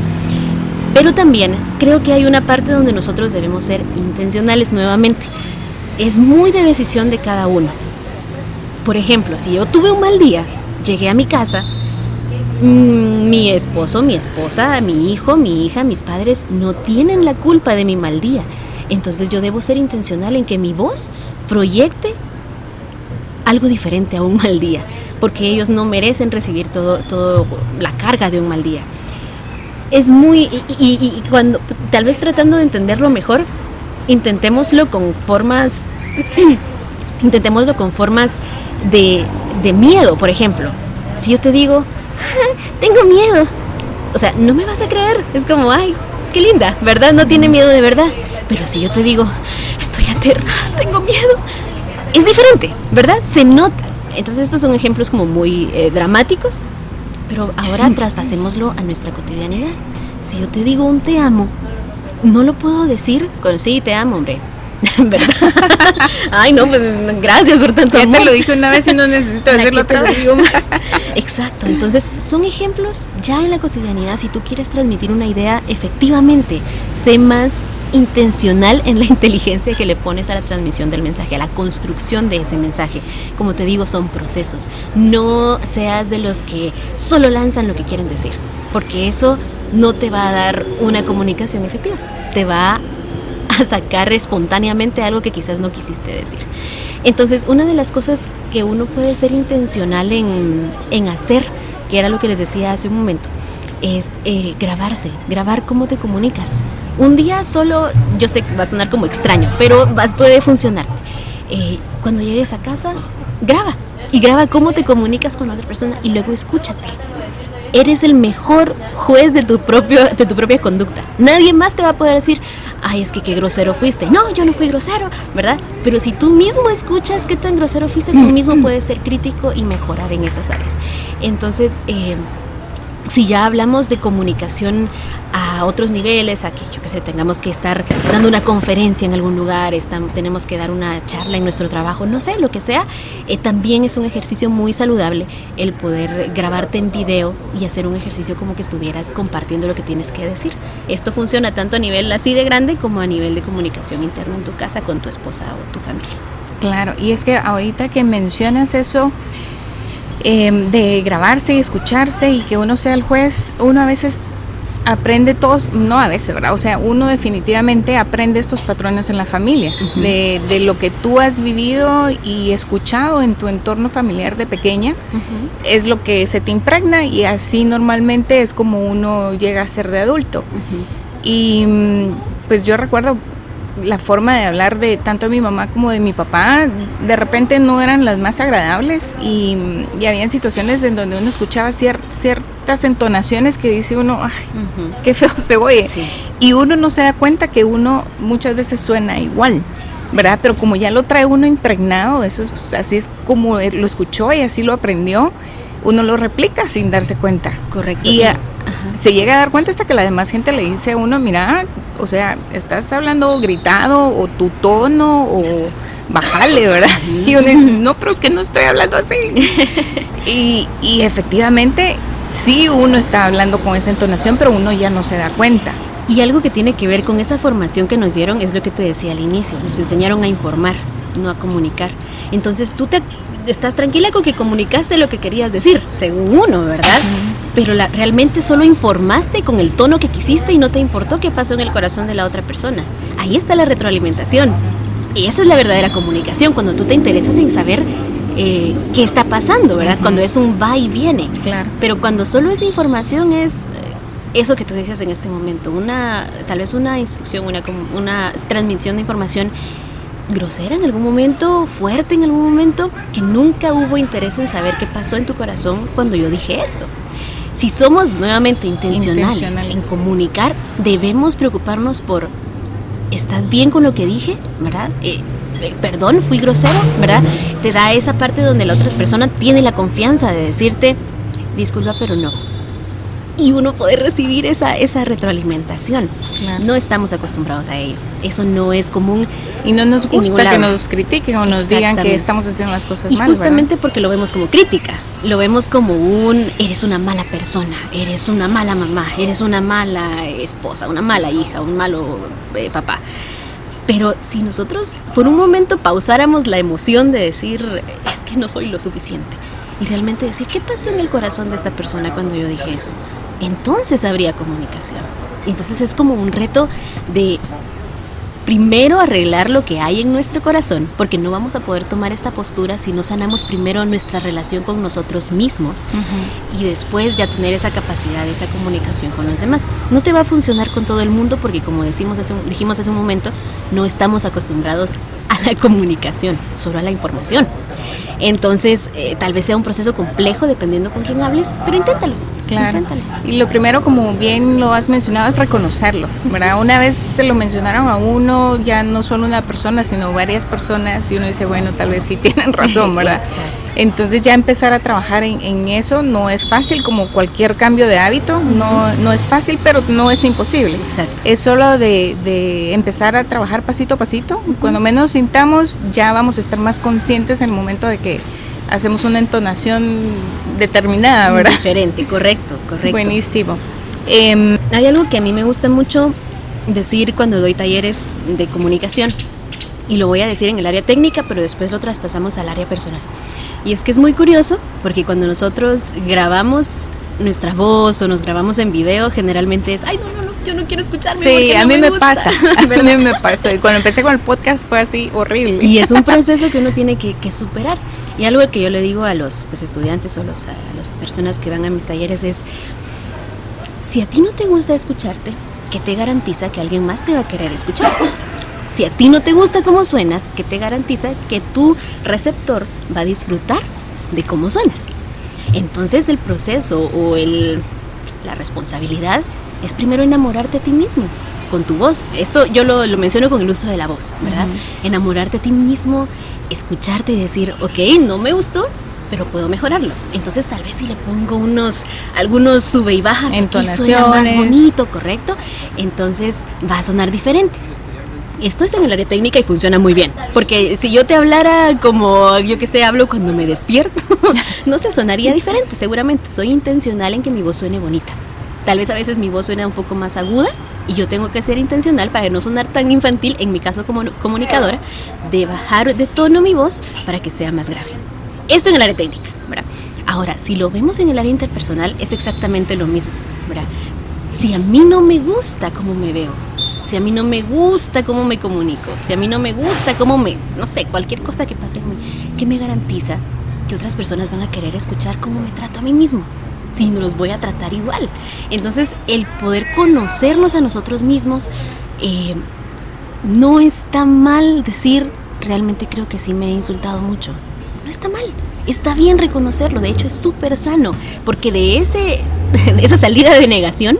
Pero también creo que hay una parte donde nosotros debemos ser intencionales nuevamente es muy de decisión de cada uno. Por ejemplo, si yo tuve un mal día, llegué a mi casa, mm, mi esposo, mi esposa, mi hijo, mi hija, mis padres no tienen la culpa de mi mal día. Entonces yo debo ser intencional en que mi voz proyecte algo diferente a un mal día, porque ellos no merecen recibir todo, todo la carga de un mal día. Es muy, y cuando, tal vez tratando de entenderlo mejor, intentémoslo con formas, intentémoslo con formas de, de miedo, por ejemplo. Si yo te digo, tengo miedo, o sea, no me vas a creer. Es como, ay, qué linda, ¿verdad? No tiene miedo de verdad. Pero si yo te digo, estoy aterrada, tengo miedo, es diferente, ¿verdad? Se nota. Entonces estos son ejemplos como muy eh, dramáticos, pero ahora traspasémoslo a nuestra cotidianidad. Si yo te digo un te amo, no lo puedo decir con sí, te amo, hombre. ¿verdad? Ay, no, pues gracias por tanto
ya te lo dije una vez y no necesito decirlo, digo más.
Exacto, entonces son ejemplos ya en la cotidianidad. Si tú quieres transmitir una idea, efectivamente, sé más intencional en la inteligencia que le pones a la transmisión del mensaje, a la construcción de ese mensaje. Como te digo, son procesos. No seas de los que solo lanzan lo que quieren decir, porque eso no te va a dar una comunicación efectiva. Te va a sacar espontáneamente algo que quizás no quisiste decir. Entonces, una de las cosas que uno puede ser intencional en, en hacer, que era lo que les decía hace un momento, es eh, grabarse, grabar cómo te comunicas. Un día solo, yo sé que va a sonar como extraño, pero vas, puede funcionarte. Eh, cuando llegues a casa, graba y graba cómo te comunicas con otra persona y luego escúchate eres el mejor juez de tu, propio, de tu propia conducta. Nadie más te va a poder decir, ay, es que qué grosero fuiste. No, yo no fui grosero, ¿verdad? Pero si tú mismo escuchas qué tan grosero fuiste, tú mismo puedes ser crítico y mejorar en esas áreas. Entonces, eh, si ya hablamos de comunicación a otros niveles, a que yo que sé, tengamos que estar dando una conferencia en algún lugar, tenemos que dar una charla en nuestro trabajo, no sé, lo que sea, eh, también es un ejercicio muy saludable el poder grabarte en video y hacer un ejercicio como que estuvieras compartiendo lo que tienes que decir. Esto funciona tanto a nivel así de grande como a nivel de comunicación interna en tu casa con tu esposa o tu familia.
Claro, y es que ahorita que mencionas eso, Em, de grabarse y escucharse y que uno sea el juez, uno a veces aprende todos, no a veces, ¿verdad? O sea, uno definitivamente aprende estos patrones en la familia, de, de, lo que tú has vivido y escuchado en tu entorno familiar de pequeña, es lo que se te impregna y así normalmente es como uno llega a ser de adulto. Y mm, pues yo recuerdo la forma de hablar de tanto de mi mamá como de mi papá de repente no eran las más agradables y, y habían situaciones en donde uno escuchaba ciertas entonaciones que dice uno, ay, qué feo se oye. Y uno no se da cuenta que uno muchas veces suena igual. ¿Verdad? Pero como ya lo trae uno impregnado, eso así es como lo escuchó y así lo aprendió, uno lo replica sin darse cuenta.
Correcto.
Y se llega a dar cuenta hasta que la demás gente le dice a uno, mira, o sea, estás hablando gritado o tu tono o bajale, ¿verdad? Y uno dice, no, pero es que no estoy hablando así. y, y efectivamente, sí uno está hablando con esa entonación, pero uno ya no se da cuenta.
Y algo que tiene que ver con esa formación que nos dieron es lo que te decía al inicio, nos enseñaron a informar, no a comunicar. Entonces tú te estás tranquila con que comunicaste lo que querías decir, según uno, ¿verdad? Pero la, realmente solo informaste con el tono que quisiste y no te importó qué pasó en el corazón de la otra persona. Ahí está la retroalimentación. Y esa es la verdadera comunicación, cuando tú te interesas en saber eh, qué está pasando, ¿verdad? Cuando es un va y viene.
Claro.
Pero cuando solo es información es eh, eso que tú decías en este momento, una tal vez una instrucción, una, una transmisión de información grosera en algún momento, fuerte en algún momento, que nunca hubo interés en saber qué pasó en tu corazón cuando yo dije esto. Si somos nuevamente intencionales, en comunicar, debemos preocuparnos por, ¿estás bien con lo que dije? ¿Verdad? Eh, eh, perdón, fui grosero, ¿verdad? Te da esa parte donde la otra persona tiene la confianza de decirte, disculpa, pero no, y uno puede recibir esa, esa retroalimentación. No estamos acostumbrados a ello. Eso no es común.
Y no nos gusta que nos critiquen o nos digan que estamos haciendo las cosas mal.
Y justamente porque lo vemos como crítica. Lo vemos como un, eres una mala persona, eres una mala mamá, eres una mala esposa, una mala hija, un malo eh, papá. Pero si nosotros por un momento pausáramos la emoción de decir, es que no soy lo suficiente, y realmente decir, ¿qué pasó en el corazón de esta persona cuando yo dije eso? entonces habría comunicación. Entonces es como un reto de primero arreglar lo que hay en nuestro corazón, porque no vamos a poder tomar esta postura si no sanamos primero nuestra relación con nosotros mismos y después ya tener esa capacidad, esa comunicación con los demás. No te va a funcionar con todo el mundo porque como decimos hace dijimos hace un momento, no estamos acostumbrados a la comunicación, solo a la información. Entonces, eh, tal vez sea un proceso complejo dependiendo con quién hables, pero inténtalo.
Claro. Y lo primero, como bien lo has mencionado, es reconocerlo, ¿verdad? Una vez se lo mencionaron a uno, ya no solo una persona, sino varias personas, y uno dice, bueno, tal vez sí tienen razón, ¿verdad? Exacto. Entonces ya empezar a trabajar en, eso no es fácil, como cualquier cambio de hábito, no, no es fácil, pero no es imposible.
Exacto.
Es solo de, de empezar a trabajar pasito a pasito. Cuando menos sintamos, ya vamos a estar más conscientes en el momento de que hacemos una entonación determinada, ¿verdad?
Diferente, correcto, correcto.
Buenísimo.
Em, hay algo que a mí me gusta mucho decir cuando doy talleres de comunicación y lo voy a decir en el área técnica, pero después lo traspasamos al área personal. Y es que es muy curioso porque cuando nosotros grabamos nuestra voz o nos grabamos en video, generalmente es, ay, no, no, no, yo no quiero escucharme.
Sí, a mí me, pasa, a mí me pasa. Y cuando empecé con el podcast fue así horrible.
Y es un proceso que uno tiene que, superar. Y algo que yo le digo a los pues, estudiantes o los, a las personas que van a mis talleres es, si a ti no te gusta escucharte, ¿qué te garantiza que alguien más te va a querer escuchar? Si a ti no te gusta cómo suenas, ¿qué te garantiza que tu receptor va a disfrutar de cómo suenas? Entonces el proceso o el, la responsabilidad es primero enamorarte a ti mismo con tu voz. Esto yo lo, menciono con el uso de la voz, ¿verdad? Enamorarte a ti mismo, escucharte y decir, ok, no me gustó, pero puedo mejorarlo. Entonces tal vez si le pongo unos, algunos sube y bajas, aquí suena más bonito, ¿correcto? Entonces va a sonar diferente esto es en el área técnica y funciona muy bien. Porque si yo te hablara como, yo que sé, hablo cuando me despierto, no se sonaría diferente, seguramente. Soy intencional en que mi voz suene bonita. Tal vez a veces mi voz suena un poco más aguda y yo tengo que ser intencional para no sonar tan infantil, en mi caso como comunicadora, de bajar de tono mi voz para que sea más grave. Esto en el área técnica, ¿verdad? Ahora, si lo vemos en el área interpersonal, es exactamente lo mismo, ¿verdad? Si a mí no me gusta cómo me veo, si a mí no me gusta cómo me comunico, si a mí no me gusta cómo me, no sé, cualquier cosa que pase en mí, ¿qué me garantiza que otras personas van a querer escuchar cómo me trato a mí mismo? Si no los voy a tratar igual. Entonces, el poder conocernos a nosotros mismos, eh, no está mal decir, realmente creo que sí me he insultado mucho. No está mal. Está bien reconocerlo, de hecho es súper sano, porque de, ese, de esa salida de negación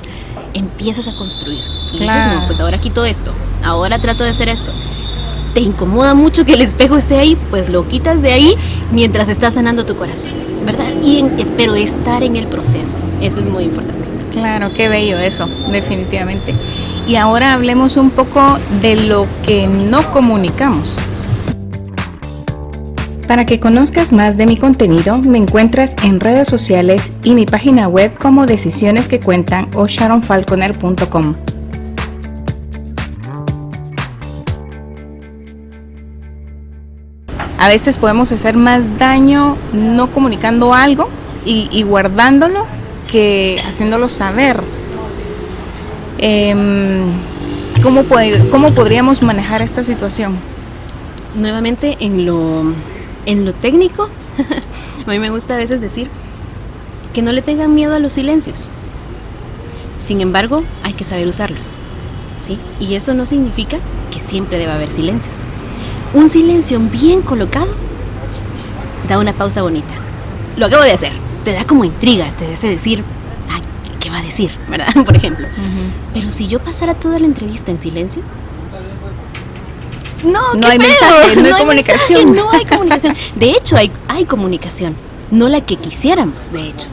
empiezas a construir. Y dices, no, pues ahora quito esto, ahora trato de hacer esto. Te incomoda mucho que el espejo esté ahí, pues lo quitas de ahí mientras estás sanando tu corazón, ¿verdad? Y pero estar en el proceso, eso es muy importante.
Claro, qué bello eso, definitivamente. Y ahora hablemos un poco de lo que no comunicamos. Para que conozcas más de mi contenido, me encuentras en redes sociales y mi página web como Decisiones que Cuentan o sharonfalconer.com. A veces podemos hacer más daño no comunicando algo y, guardándolo que haciéndolo saber. Em, ¿cómo, ¿Cómo podríamos manejar esta situación?
Nuevamente en lo en lo técnico, a mí me gusta a veces decir que no le tengan miedo a los silencios. Sin embargo, hay que saber usarlos. ¿sí? Y eso no significa que siempre deba haber silencios. Un silencio bien colocado da una pausa bonita. Lo acabo de hacer. Te da como intriga, te hace decir, ¿qué va a decir? ¿Verdad? Por ejemplo. Pero si yo pasara toda la entrevista en silencio, no, no hay mensaje, no, hay comunicación. no hay comunicación. De hecho, hay, hay comunicación, no la que quisiéramos, de hecho.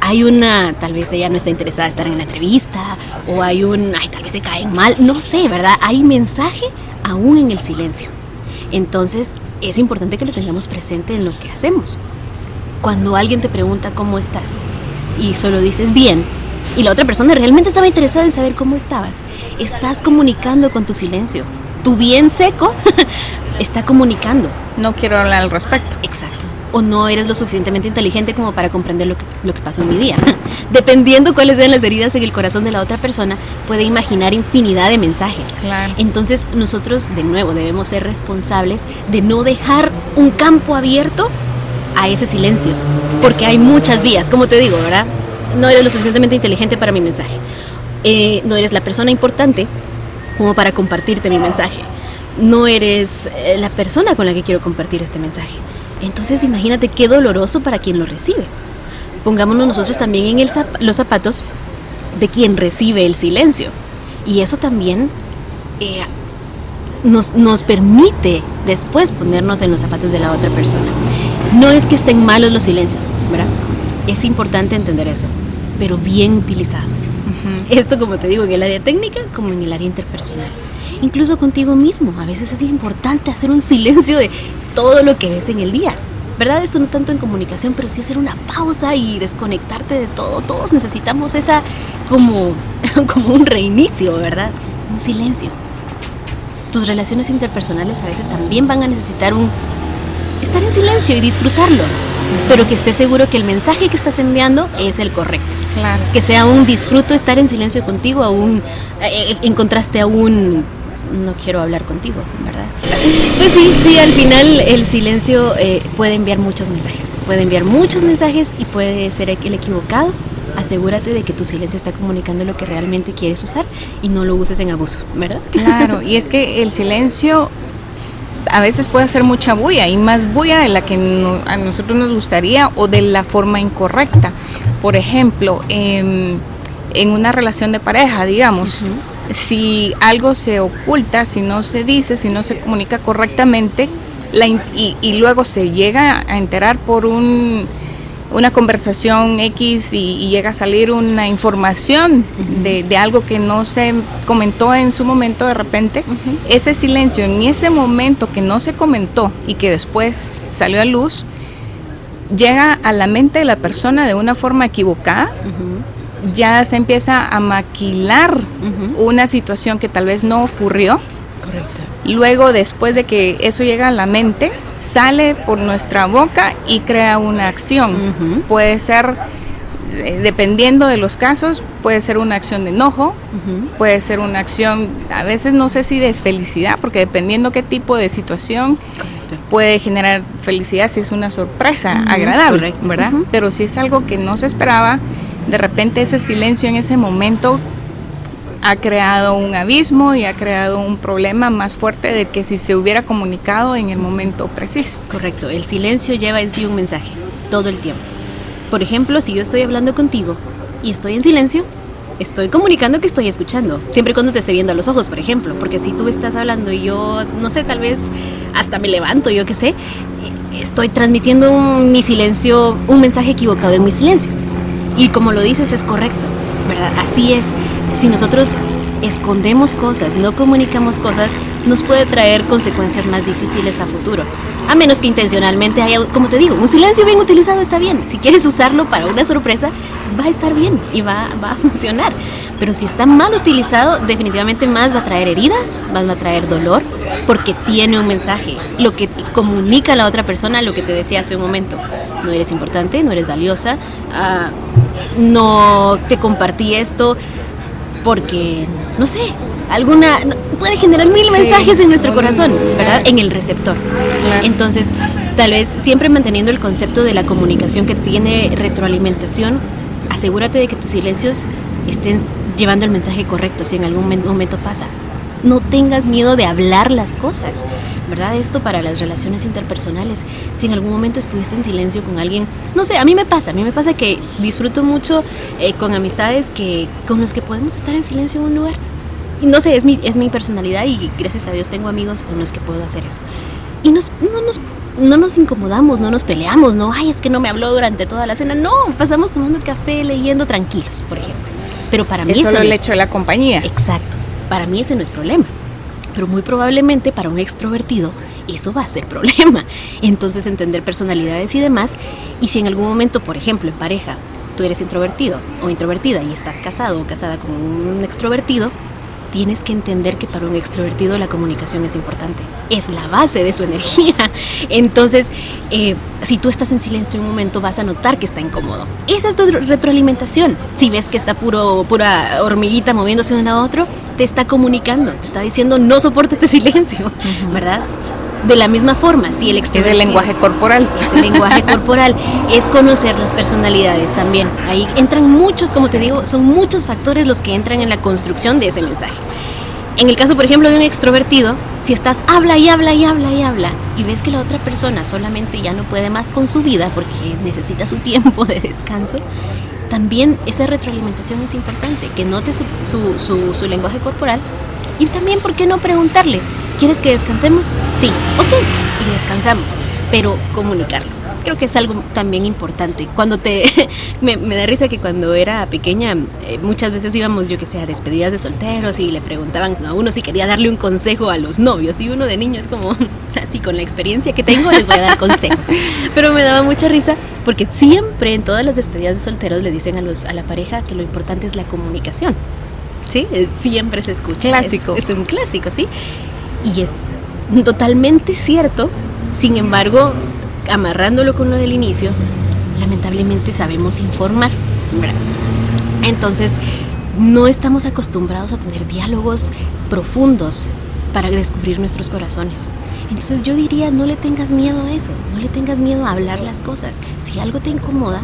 Hay una, tal vez ella no está interesada en estar en la entrevista, o hay un, ay, tal vez se caen mal, no sé, ¿verdad? Hay mensaje aún en el silencio. Entonces, es importante que lo tengamos presente en lo que hacemos. Cuando alguien te pregunta cómo estás y solo dices bien, y la otra persona realmente estaba interesada en saber cómo estabas, estás comunicando con tu silencio tu bien seco está comunicando.
No quiero hablar al respecto.
Exacto. o no eres lo suficientemente inteligente como para comprender lo que, lo que pasó en mi día. Dependiendo cuáles sean las heridas en el corazón de la otra persona, puede imaginar infinidad de mensajes. Entonces nosotros de nuevo debemos ser responsables de no dejar un campo abierto a ese silencio, porque hay muchas vías, como te digo, ¿verdad? No eres lo suficientemente inteligente para mi mensaje. Eh, no eres la persona importante como para compartirte mi mensaje. No eres eh, la persona con la que quiero compartir este mensaje. Entonces imagínate qué doloroso para quien lo recibe. Pongámonos nosotros también en los zapatos de quien recibe el silencio. Y eso también eh, nos, nos permite después ponernos en los zapatos de la otra persona. No es que estén malos los silencios, ¿verdad? Es importante entender eso, pero bien utilizados. Esto, como te digo, en el área técnica como en el área interpersonal. Incluso contigo mismo. A veces es importante hacer un silencio de todo lo que ves en el día. ¿Verdad? Esto no tanto en comunicación, pero sí hacer una pausa y desconectarte de todo. Todos necesitamos esa como, como un reinicio, ¿verdad? Un silencio. Tus relaciones interpersonales a veces también van a necesitar un estar en silencio y disfrutarlo, pero que estés seguro que el mensaje que estás enviando es el correcto.
Claro.
Que sea un disfruto estar en silencio contigo, a un eh, eh, encontraste a un no quiero hablar contigo, ¿verdad? Pues sí, sí, al final el silencio eh, puede enviar muchos mensajes. Puede enviar muchos mensajes y puede ser el equivocado. Asegúrate de que tu silencio está comunicando lo que realmente quieres usar y no lo uses en abuso, ¿verdad?
Claro, y es que el silencio a veces puede hacer mucha bulla y más bulla de la que a nosotros nos gustaría o de la forma incorrecta. Por ejemplo, en una relación de pareja, digamos si algo se oculta, si no se dice, si no se comunica correctamente, y, luego se llega a enterar por un, una conversación X y, llega a salir una información de, algo que no se comentó en su momento de repente, ese silencio en ese momento que no se comentó y que después salió a luz, llega a la mente de la persona de una forma equivocada ya se empieza a maquilar una situación que tal vez no ocurrió.
Correcto.
Luego, después de que eso llega a la mente, sale por nuestra boca y crea una acción. Puede ser, eh, dependiendo de los casos, puede ser una acción de enojo, puede ser una acción, a veces no sé si de felicidad, porque dependiendo qué tipo de situación, puede generar felicidad si es una sorpresa agradable, ¿verdad? Pero si es algo que no se esperaba, de repente ese silencio en ese momento ha creado un abismo y ha creado un problema más fuerte de que si se hubiera comunicado en el momento preciso.
Correcto, el silencio lleva en sí un mensaje todo el tiempo. Por ejemplo, si yo estoy hablando contigo y estoy en silencio, estoy comunicando que estoy escuchando, siempre cuando te esté viendo a los ojos, por ejemplo, porque si tú estás hablando y yo, no sé, tal vez hasta me levanto, yo qué sé, estoy transmitiendo mi silencio, un mensaje equivocado en mi silencio. Y como lo dices, es correcto, ¿verdad? Así es. Si nosotros escondemos cosas, no comunicamos cosas, nos puede traer consecuencias más difíciles a futuro. A menos que intencionalmente haya, como te digo, un silencio bien utilizado está bien. Si quieres usarlo para una sorpresa, va a estar bien y va, va a funcionar. Pero si está mal utilizado, definitivamente más va a traer heridas, más va a traer dolor, porque tiene un mensaje. Lo que comunica a la otra persona, lo que te decía hace un momento. No eres importante, no eres valiosa. Uh, no te compartí esto porque, no sé, alguna puede generar mil mensajes en nuestro corazón, ¿verdad? En el receptor. Entonces, tal vez siempre manteniendo el concepto de la comunicación que tiene retroalimentación, asegúrate de que tus silencios estén llevando el mensaje correcto si en algún momento pasa. No tengas miedo de hablar las cosas. ¿Verdad? Esto para las relaciones interpersonales. Si en algún momento estuviste en silencio con alguien, no sé, a mí me pasa, a mí me pasa que disfruto mucho eh, con amistades que, con los que podemos estar en silencio en un lugar. Y no sé, es mi, es mi personalidad y gracias a Dios tengo amigos con los que puedo hacer eso. Y nos, no, nos, no nos incomodamos, no nos peleamos, no, ay, es que no me habló durante toda la cena. No, pasamos tomando café, leyendo tranquilos, por ejemplo. Pero para mí...
Eso, el hecho de la compañía.
Exacto. Para mí ese no es problema pero muy probablemente para un extrovertido eso va a ser problema. Entonces entender personalidades y demás, y si en algún momento, por ejemplo, en pareja, tú eres introvertido o introvertida y estás casado o casada con un extrovertido, tienes que entender que para un extrovertido la comunicación es importante. Es la base de su energía. Entonces, eh, si tú estás en silencio un momento, vas a notar que está incómodo. Esa es tu retroalimentación. Si ves que está puro, pura hormiguita moviéndose de uno a otro, te está comunicando, te está diciendo no soporto este silencio, ¿verdad? De la misma forma, si el
Es el lenguaje corporal.
Es el lenguaje corporal, es conocer las personalidades también. Ahí entran muchos, como te digo, son muchos factores los que entran en la construcción de ese mensaje. En el caso, por ejemplo, de un extrovertido, si estás habla y habla y habla y habla y ves que la otra persona solamente ya no puede más con su vida porque necesita su tiempo de descanso, también esa retroalimentación es importante, que note su, su, su, su lenguaje corporal y también, ¿por qué no preguntarle? ¿Quieres que descansemos? Sí, ok, y descansamos, pero comunicarlo. Creo que es algo también importante. Cuando te. me, me, da risa que cuando era pequeña, eh, muchas veces íbamos, yo que sé, a despedidas de solteros y le preguntaban a uno si quería darle un consejo a los novios. Y uno de niño es como, así con la experiencia que tengo, les voy a dar consejos. Pero me daba mucha risa porque siempre en todas las despedidas de solteros le dicen a, los, a la pareja que lo importante es la comunicación. ¿Sí? Eh, siempre se escucha.
Clásico.
Es, es un clásico, ¿sí? Y es totalmente cierto. Sin embargo, amarrándolo con lo del inicio, lamentablemente sabemos informar. Entonces, no estamos acostumbrados a tener diálogos profundos para descubrir nuestros corazones. Entonces yo diría, no le tengas miedo a eso, no le tengas miedo a hablar las cosas. Si algo te incomoda,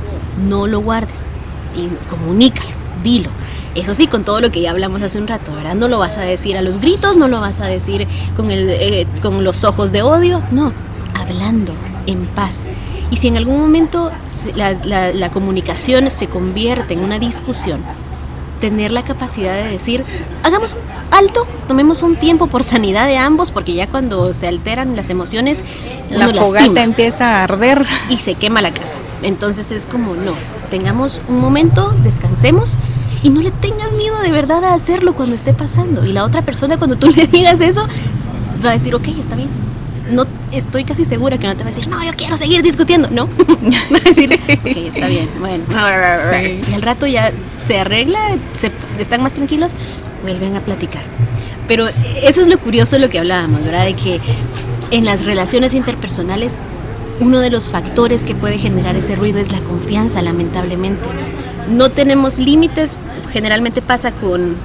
no lo guardes y comunícalo, dilo. Eso sí, con todo lo que ya hablamos hace un rato, ¿verdad? No lo vas a decir a los gritos, no lo vas a decir con, el, eh, con los ojos de odio, no, hablando en paz. Y si en algún momento la, la, la comunicación se convierte en una discusión, tener la capacidad de decir, hagamos un alto, tomemos un tiempo por sanidad de ambos, porque ya cuando se alteran las emociones,
la fogata lastima, empieza a arder
y se quema la casa. Entonces es como, no, tengamos un momento, descansemos y no le tengas miedo de verdad a hacerlo cuando esté pasando. Y la otra persona cuando tú le digas eso, va a decir, ok, está bien. No estoy casi segura que no te va a decir, no, yo quiero seguir discutiendo. No, va a decir, ok, está bien, bueno. Sí. Y al rato ya se arregla, se, están más tranquilos, vuelven a platicar. Pero eso es lo curioso de lo que hablábamos, ¿verdad? De que en las relaciones interpersonales uno de los factores que puede generar ese ruido es la confianza, lamentablemente. No tenemos límites, generalmente pasa con,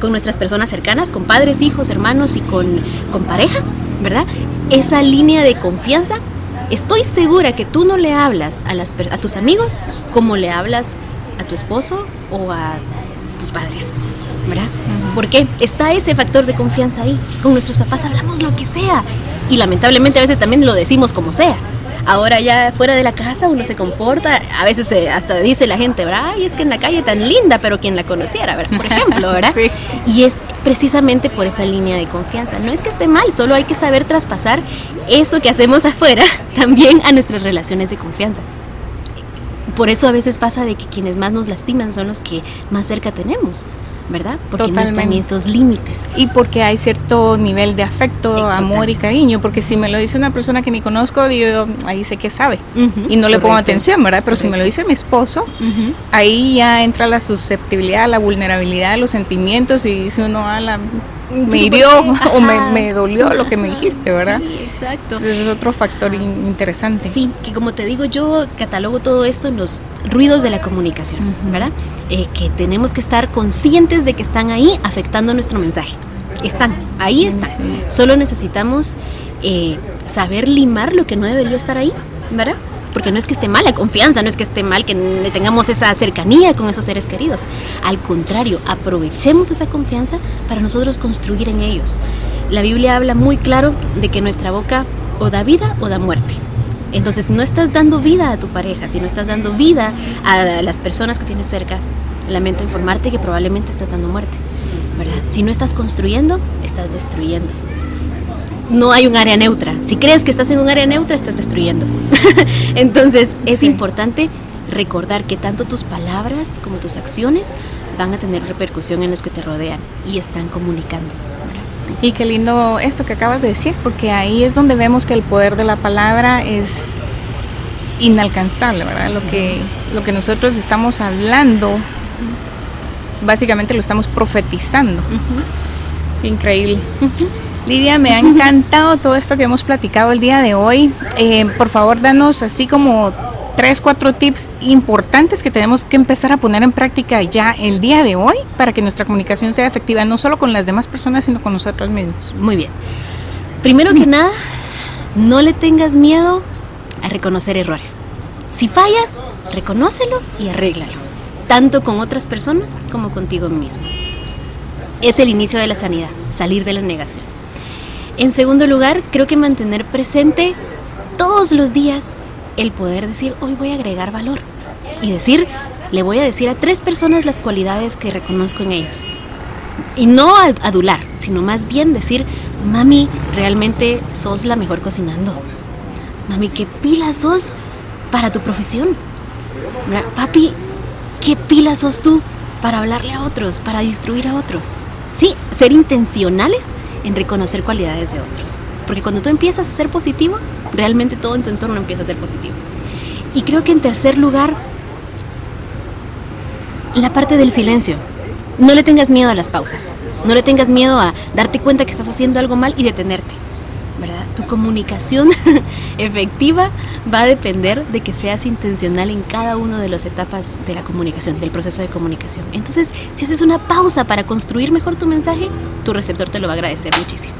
con nuestras personas cercanas, con padres, hijos, hermanos y con, con pareja, ¿verdad? Esa línea de confianza, estoy segura que tú no le hablas a, las, a tus amigos como le hablas a tu esposo o a tus padres, ¿verdad? ¿Por qué? Está ese factor de confianza ahí. Con nuestros papás hablamos lo que sea y lamentablemente a veces también lo decimos como sea. Ahora ya fuera de la casa uno se comporta, a veces se, hasta dice la gente, ¿verdad? Ay, es que en la calle tan linda, pero quien la conociera, ¿verdad? Por ejemplo, ¿verdad? sí. Y es precisamente por esa línea de confianza. No es que esté mal, solo hay que saber traspasar eso que hacemos afuera también a nuestras relaciones de confianza. Por eso a veces pasa de que quienes más nos lastiman son los que más cerca tenemos. ¿Verdad? Porque Totalmente. no están esos límites.
Y porque hay cierto nivel de afecto, amor y cariño, porque si me lo dice una persona que ni conozco, digo, ahí sé que sabe. Uh -huh. Y no Correcto. le pongo atención, ¿verdad? Pero Correcto. si me lo dice mi esposo, uh -huh. ahí ya entra la susceptibilidad, la vulnerabilidad, los sentimientos y dice uno, a la me hirió o me, me, dolió lo que me dijiste, ¿verdad?
Sí, exacto.
Entonces es otro factor in interesante.
Sí, que como te digo, yo catalogo todo esto en los ruidos de la comunicación, uh -huh. ¿verdad? Eh, que tenemos que estar conscientes de que están ahí afectando nuestro mensaje. Están, ahí están. Sí. Solo necesitamos eh, saber limar lo que no debería estar ahí, ¿verdad? Porque no es que esté mal la confianza, no es que esté mal que tengamos esa cercanía con esos seres queridos. Al contrario, aprovechemos esa confianza para nosotros construir en ellos. La Biblia habla muy claro de que nuestra boca o da vida o da muerte. Entonces, si no estás dando vida a tu pareja, si no estás dando vida a las personas que tienes cerca, lamento informarte que probablemente estás dando muerte. ¿verdad? Si no estás construyendo, estás destruyendo no hay un área neutra. Si crees que estás en un área neutra, estás destruyendo. Entonces es sí. importante recordar que tanto tus palabras como tus acciones van a tener repercusión en los que te rodean y están comunicando.
Y qué lindo esto que acabas de decir, porque ahí es donde vemos que el poder de la palabra es inalcanzable, ¿verdad? Lo que, lo que nosotros estamos hablando, básicamente lo estamos profetizando. Uh -huh Increíble. Lidia, me ha encantado todo esto que hemos platicado el día de hoy. Eh, por favor, danos así como tres, cuatro tips importantes que tenemos que empezar a poner en práctica ya el día de hoy para que nuestra comunicación sea efectiva, no solo con las demás personas, sino con nosotros mismos.
Muy bien. Primero que nada, no le tengas miedo a reconocer errores. Si fallas, reconócelo y arréglalo, tanto con otras personas como contigo mismo. Es el inicio de la sanidad, salir de la negación. En segundo lugar, creo que mantener presente todos los días el poder decir, hoy voy a agregar valor. Y decir, le voy a decir a tres personas las cualidades que reconozco en ellos. Y no adular, sino más bien decir, mami, realmente sos la mejor cocinando. Mami, qué pila sos para tu profesión. Papi, qué pila sos tú para hablarle a otros, para instruir a otros. Sí, ser intencionales en reconocer cualidades de otros. Porque cuando tú empiezas a ser positivo, realmente todo en tu entorno empieza a ser positivo. Y creo que en tercer lugar, la parte del silencio. No le tengas miedo a las pausas. No le tengas miedo a darte cuenta que estás haciendo algo mal y detenerte. Tu comunicación efectiva va a depender de que seas intencional en cada una de las etapas de la comunicación, del proceso de comunicación. Entonces, si haces una pausa para construir mejor tu mensaje, tu receptor te lo va a agradecer muchísimo.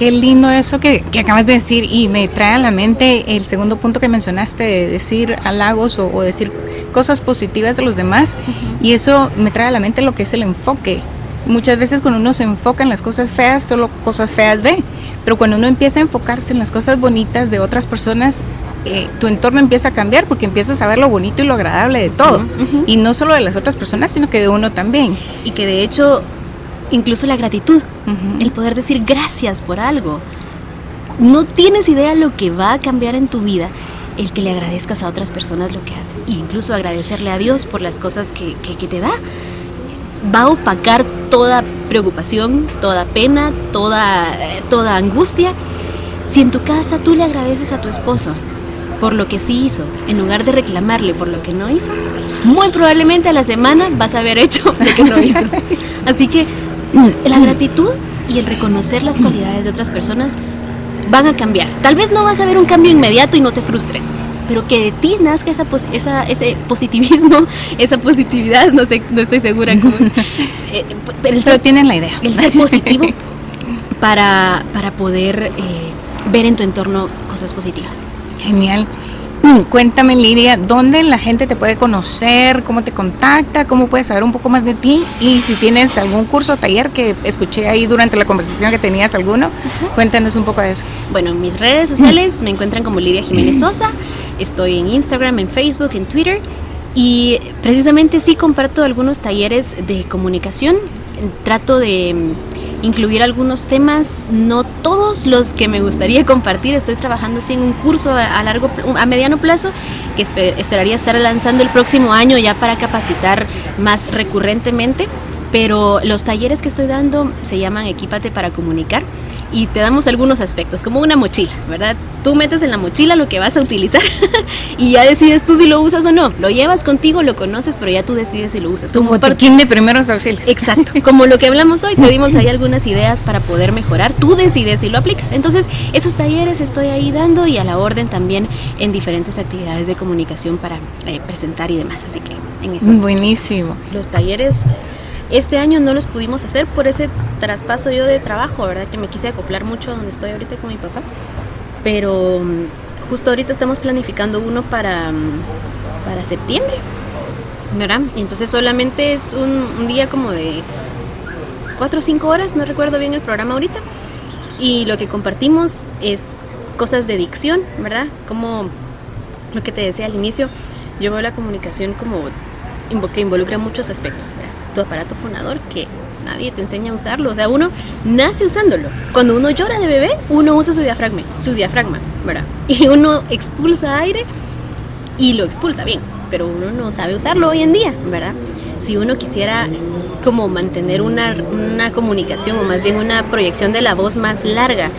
Qué lindo eso que, acabas de decir y me trae a la mente el segundo punto que mencionaste de decir halagos o, decir cosas positivas de los demás y eso me trae a la mente lo que es el enfoque. Muchas veces cuando uno se enfoca en las cosas feas, solo cosas feas ve, pero cuando uno empieza a enfocarse en las cosas bonitas de otras personas, eh, tu entorno empieza a cambiar porque empiezas a ver lo bonito y lo agradable de todo. Y no solo de las otras personas, sino que de uno también.
Y que de hecho incluso la gratitud, el poder decir gracias por algo. No tienes idea lo que va a cambiar en tu vida el que le agradezcas a otras personas lo que hacen. E incluso agradecerle a Dios por las cosas que, te da. Va a opacar toda preocupación, toda pena, toda, toda angustia. Si en tu casa tú le agradeces a tu esposo por lo que sí hizo, en lugar de reclamarle por lo que no hizo, muy probablemente a la semana vas a haber hecho lo que no hizo. Así que la gratitud y el reconocer las cualidades de otras personas van a cambiar. Tal vez no vas a ver un cambio inmediato y no te frustres, pero que de ti nazca esa, esa, ese positivismo, esa positividad, no sé, no estoy segura cómo.
Eh, pero tienen la idea.
El ser positivo para, para poder eh, ver en tu entorno cosas positivas.
Genial. Cuéntame, Lidia, ¿dónde la gente te puede conocer? ¿Cómo te contacta? ¿Cómo puedes saber un poco más de ti? Y si tienes algún curso o taller que escuché ahí durante la conversación que tenías alguno, cuéntanos un poco de eso.
Bueno, en mis redes sociales me encuentran como Lidia Jiménez Sosa. Estoy en Instagram, en Facebook, en Twitter. Y precisamente sí comparto algunos talleres de comunicación. Trato de incluir algunos temas, no todos los que me gustaría compartir. Estoy trabajando sí en un curso a, largo a mediano plazo que esperaría estar lanzando el próximo año ya para capacitar más recurrentemente, pero los talleres que estoy dando se llaman Equípate para comunicar y te damos algunos aspectos, como una mochila, ¿verdad? Tú metes en la mochila lo que vas a utilizar y ya decides tú si lo usas o no. Lo llevas contigo, lo conoces, pero ya tú decides si lo usas.
Como, como de primeros auxilios.
Exacto. Como lo que hablamos hoy, te dimos ahí algunas ideas para poder mejorar. Tú decides si lo aplicas. Entonces, esos talleres estoy ahí dando y a la orden también en diferentes actividades de comunicación para eh, presentar y demás. Así que en eso.
Buenísimo.
los talleres este año no los pudimos hacer por ese traspaso yo de trabajo, ¿verdad? Que me quise acoplar mucho a donde estoy ahorita con mi papá. Pero mm, justo ahorita estamos planificando uno para, mm, para septiembre, ¿verdad? Y entonces solamente es un, día como de 4 o 5 horas, no recuerdo bien el programa ahorita. Y lo que compartimos es cosas de dicción, ¿verdad? Como lo que te decía al inicio, yo veo la comunicación como que involucra muchos aspectos. ¿verdad? Tu aparato fonador que nadie te enseña a usarlo. O sea, uno nace usándolo. Cuando uno llora de bebé, uno usa su diafragma, su diafragma, ¿verdad? Y uno expulsa aire y lo expulsa bien, pero uno no sabe usarlo hoy en día, ¿verdad? Si uno quisiera como mantener una, una comunicación o más bien una proyección de la voz más larga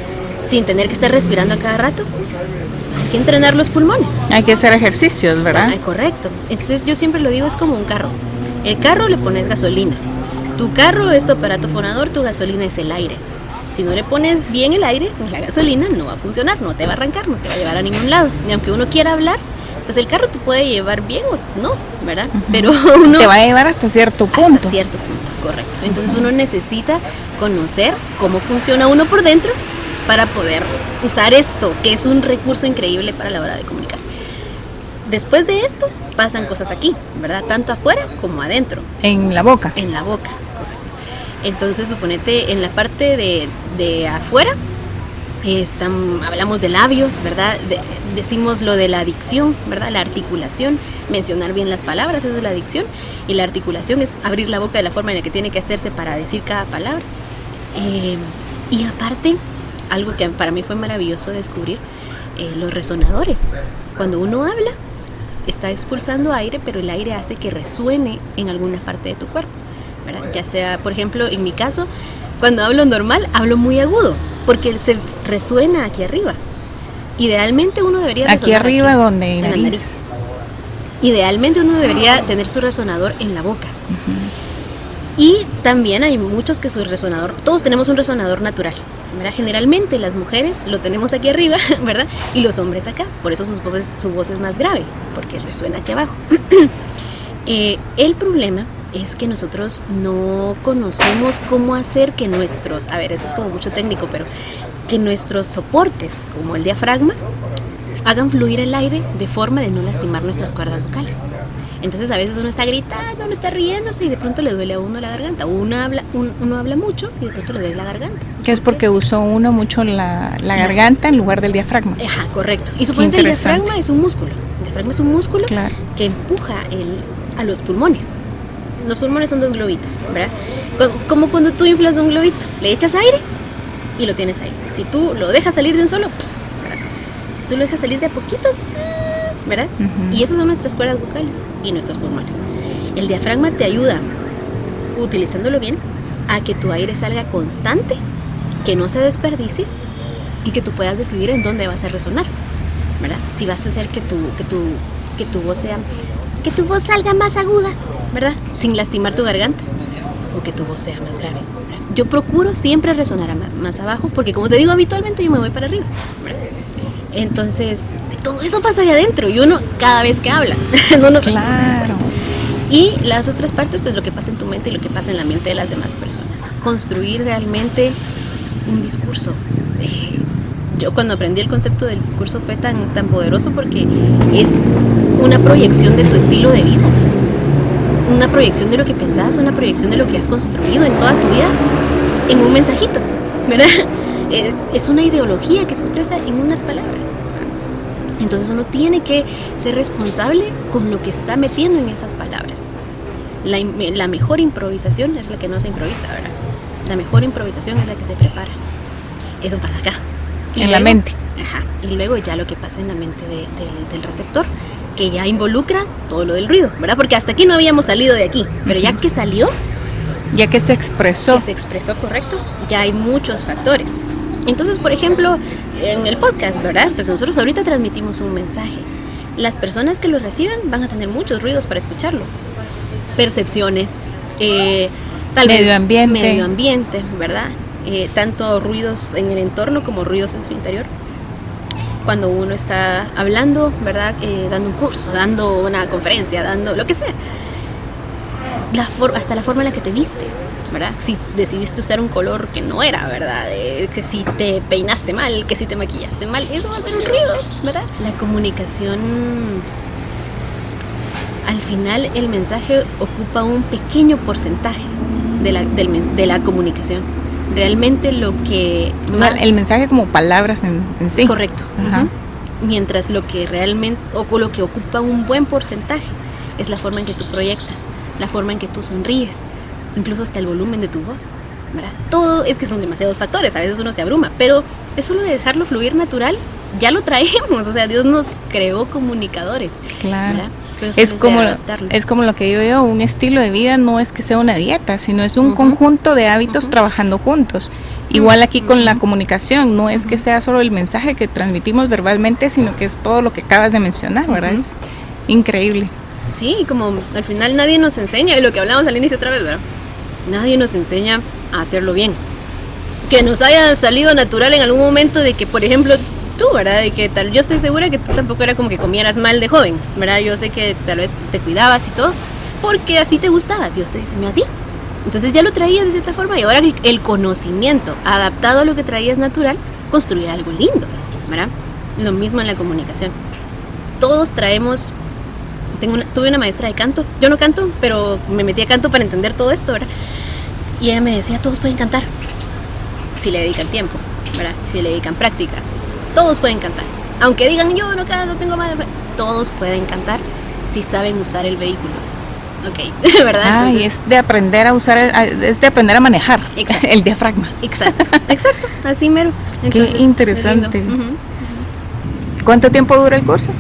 sin tener que estar respirando a cada rato, hay que entrenar los pulmones.
Hay que hacer ejercicios, ¿verdad?
Ah, correcto. Entonces yo siempre lo digo, es como un carro. El carro le pones gasolina, Tu carro es tu aparato fonador, tu gasolina es el aire. Si no le pones bien el aire, pues la gasolina no va a funcionar, no te va a arrancar, no te va a llevar a ningún lado. Y aunque uno quiera hablar, pues el carro te puede llevar bien o no, ¿verdad?
Pero uno... Te va a llevar hasta cierto punto.
Hasta cierto punto, correcto. Entonces uno necesita conocer cómo funciona uno por dentro para poder usar esto, que es un recurso increíble para la hora de comunicar. Después de esto pasan cosas aquí, ¿verdad? Tanto afuera como adentro.
En la boca.
En la boca, correcto. Entonces suponete en la parte de, de afuera están, hablamos de labios, ¿verdad? decimos lo de la dicción, ¿verdad? La articulación, mencionar bien las palabras, eso es la dicción. Y la articulación es abrir la boca de la forma en la que tiene que hacerse para decir cada palabra. Eh, y aparte, algo que para mí fue maravilloso descubrir, eh, los resonadores. Cuando uno habla, está expulsando aire, pero el aire hace que resuene en alguna parte de tu cuerpo. ¿verdad? Ya sea, por ejemplo, en mi caso, cuando hablo normal, hablo muy agudo, porque se resuena aquí arriba. Idealmente uno debería
Aquí arriba donde en la nariz.
Idealmente uno debería tener su resonador en la boca. Y también hay muchos que su resonador, todos tenemos un resonador natural. Generalmente las mujeres lo tenemos aquí arriba, ¿verdad? Y los hombres acá. Por eso sus voces, su voz es más grave, porque resuena aquí abajo. Eh, el problema es que nosotros no conocemos cómo hacer que nuestros, a ver, eso es como mucho técnico, pero que nuestros soportes, como el diafragma, hagan fluir el aire de forma de no lastimar nuestras cuerdas vocales. Entonces a veces uno está gritando, uno está riéndose y de pronto le duele a uno la garganta. Uno habla, uno habla mucho y de pronto le duele la garganta.
Que es porque usó uno mucho la, garganta en lugar del diafragma.
Ajá, correcto. Y suponete el diafragma es un músculo. El diafragma es un músculo que empuja el, a los pulmones los pulmones son dos globitos, ¿verdad? Como cuando tú inflas un globito, le echas aire y lo tienes ahí. Si tú lo dejas salir de un solo, si tú lo dejas salir de a poquitos, ¿verdad? Y esas son nuestras cuerdas vocales y nuestros pulmones. El diafragma te ayuda, utilizándolo bien, a que tu aire salga constante, que no se desperdicie y que tú puedas decidir en dónde vas a resonar, ¿verdad? Si vas a hacer que tu, que tu, que tu voz sea, que tu voz salga más aguda ¿verdad? Sin lastimar tu garganta o que tu voz sea más grave. Yo procuro siempre resonar más abajo porque como te digo habitualmente yo me voy para arriba. Entonces, todo eso pasa ahí adentro y uno cada vez que habla, no nos
claro.
Y las otras partes, pues lo que pasa en tu mente y lo que pasa en la mente de las demás personas. Construir realmente un discurso. Eh, yo cuando aprendí el concepto del discurso fue tan, tan poderoso porque es una proyección de tu estilo de vida una proyección de lo que pensabas, una proyección de lo que has construido en toda tu vida en un mensajito, ¿verdad? Eh, es una ideología que se expresa en unas palabras. Entonces uno tiene que ser responsable con lo que está metiendo en esas palabras. La, la mejor improvisación es la que no se improvisa, ¿verdad? La mejor improvisación es la que se prepara. Eso pasa acá.
en la mente.
Ajá. Y luego ya lo que pasa en la mente del receptor que ya involucra todo lo del ruido, ¿verdad? Porque hasta aquí no habíamos salido de aquí, pero ya que salió,
ya que se expresó,
que se expresó correcto, ya hay muchos factores. Entonces, por ejemplo, en el podcast, ¿verdad? Pues nosotros ahorita transmitimos un mensaje. Las personas que lo reciben van a tener muchos ruidos para escucharlo. Percepciones, eh, tal
medio
vez
ambiente.
medio ambiente, ¿verdad? Eh, tanto ruidos en el entorno como ruidos en su interior cuando uno está hablando, ¿verdad? Eh, dando un curso, dando una conferencia, dando lo que sea. La hasta la forma en la que te vistes, ¿verdad? Si decidiste usar un color que no era, ¿verdad? Eh, que si te peinaste mal, que si te maquillaste mal, eso va a ser un ruido, ¿verdad? La comunicación, al final el mensaje ocupa un pequeño porcentaje de la, de la comunicación realmente lo que...
El mensaje como palabras en, sí.
Correcto. Mientras lo que realmente, o lo que ocupa un buen porcentaje, es la forma en que tú proyectas, la forma en que tú sonríes, incluso hasta el volumen de tu voz. ¿verdad? Todo es que son demasiados factores, a veces uno se abruma, pero es solo de dejarlo fluir natural, ya lo traemos, o sea, Dios nos creó comunicadores.
Claro es como, es como lo que digo yo, un estilo de vida no es que sea una dieta, sino es un conjunto de hábitos trabajando juntos. Igual aquí con la comunicación, no es que sea solo el mensaje que transmitimos verbalmente, sino que es todo lo que acabas de mencionar, ¿verdad? Es increíble.
Sí, como al final nadie nos enseña, y lo que hablamos al inicio otra vez, ¿verdad? nadie nos enseña a hacerlo bien. Que nos haya salido natural en algún momento de que, por ejemplo, tú, ¿verdad? De que tal, yo estoy segura que tú tampoco era como que comieras mal de joven, ¿verdad? Yo sé que tal vez te cuidabas y todo, porque así te gustaba, Dios te diseñó así. Entonces ya lo traías de cierta forma y ahora el, conocimiento adaptado a lo que traías natural construye algo lindo, ¿verdad? Lo mismo en la comunicación. Todos traemos tengo tuve una maestra de canto. Yo no canto, pero me metí a canto para entender todo esto, ¿verdad? Y ella me decía, todos pueden cantar, si le dedican tiempo, ¿verdad? Si le dedican práctica. Todos pueden cantar. Aunque digan, yo no canto, tengo madre. Todos pueden cantar si saben usar el vehículo. Ok, ¿verdad?
Ah, y es de aprender a usar, el, es de aprender a manejar el diafragma.
Exacto, exacto, así mero.
Qué interesante. ¿Cuánto tiempo dura el curso?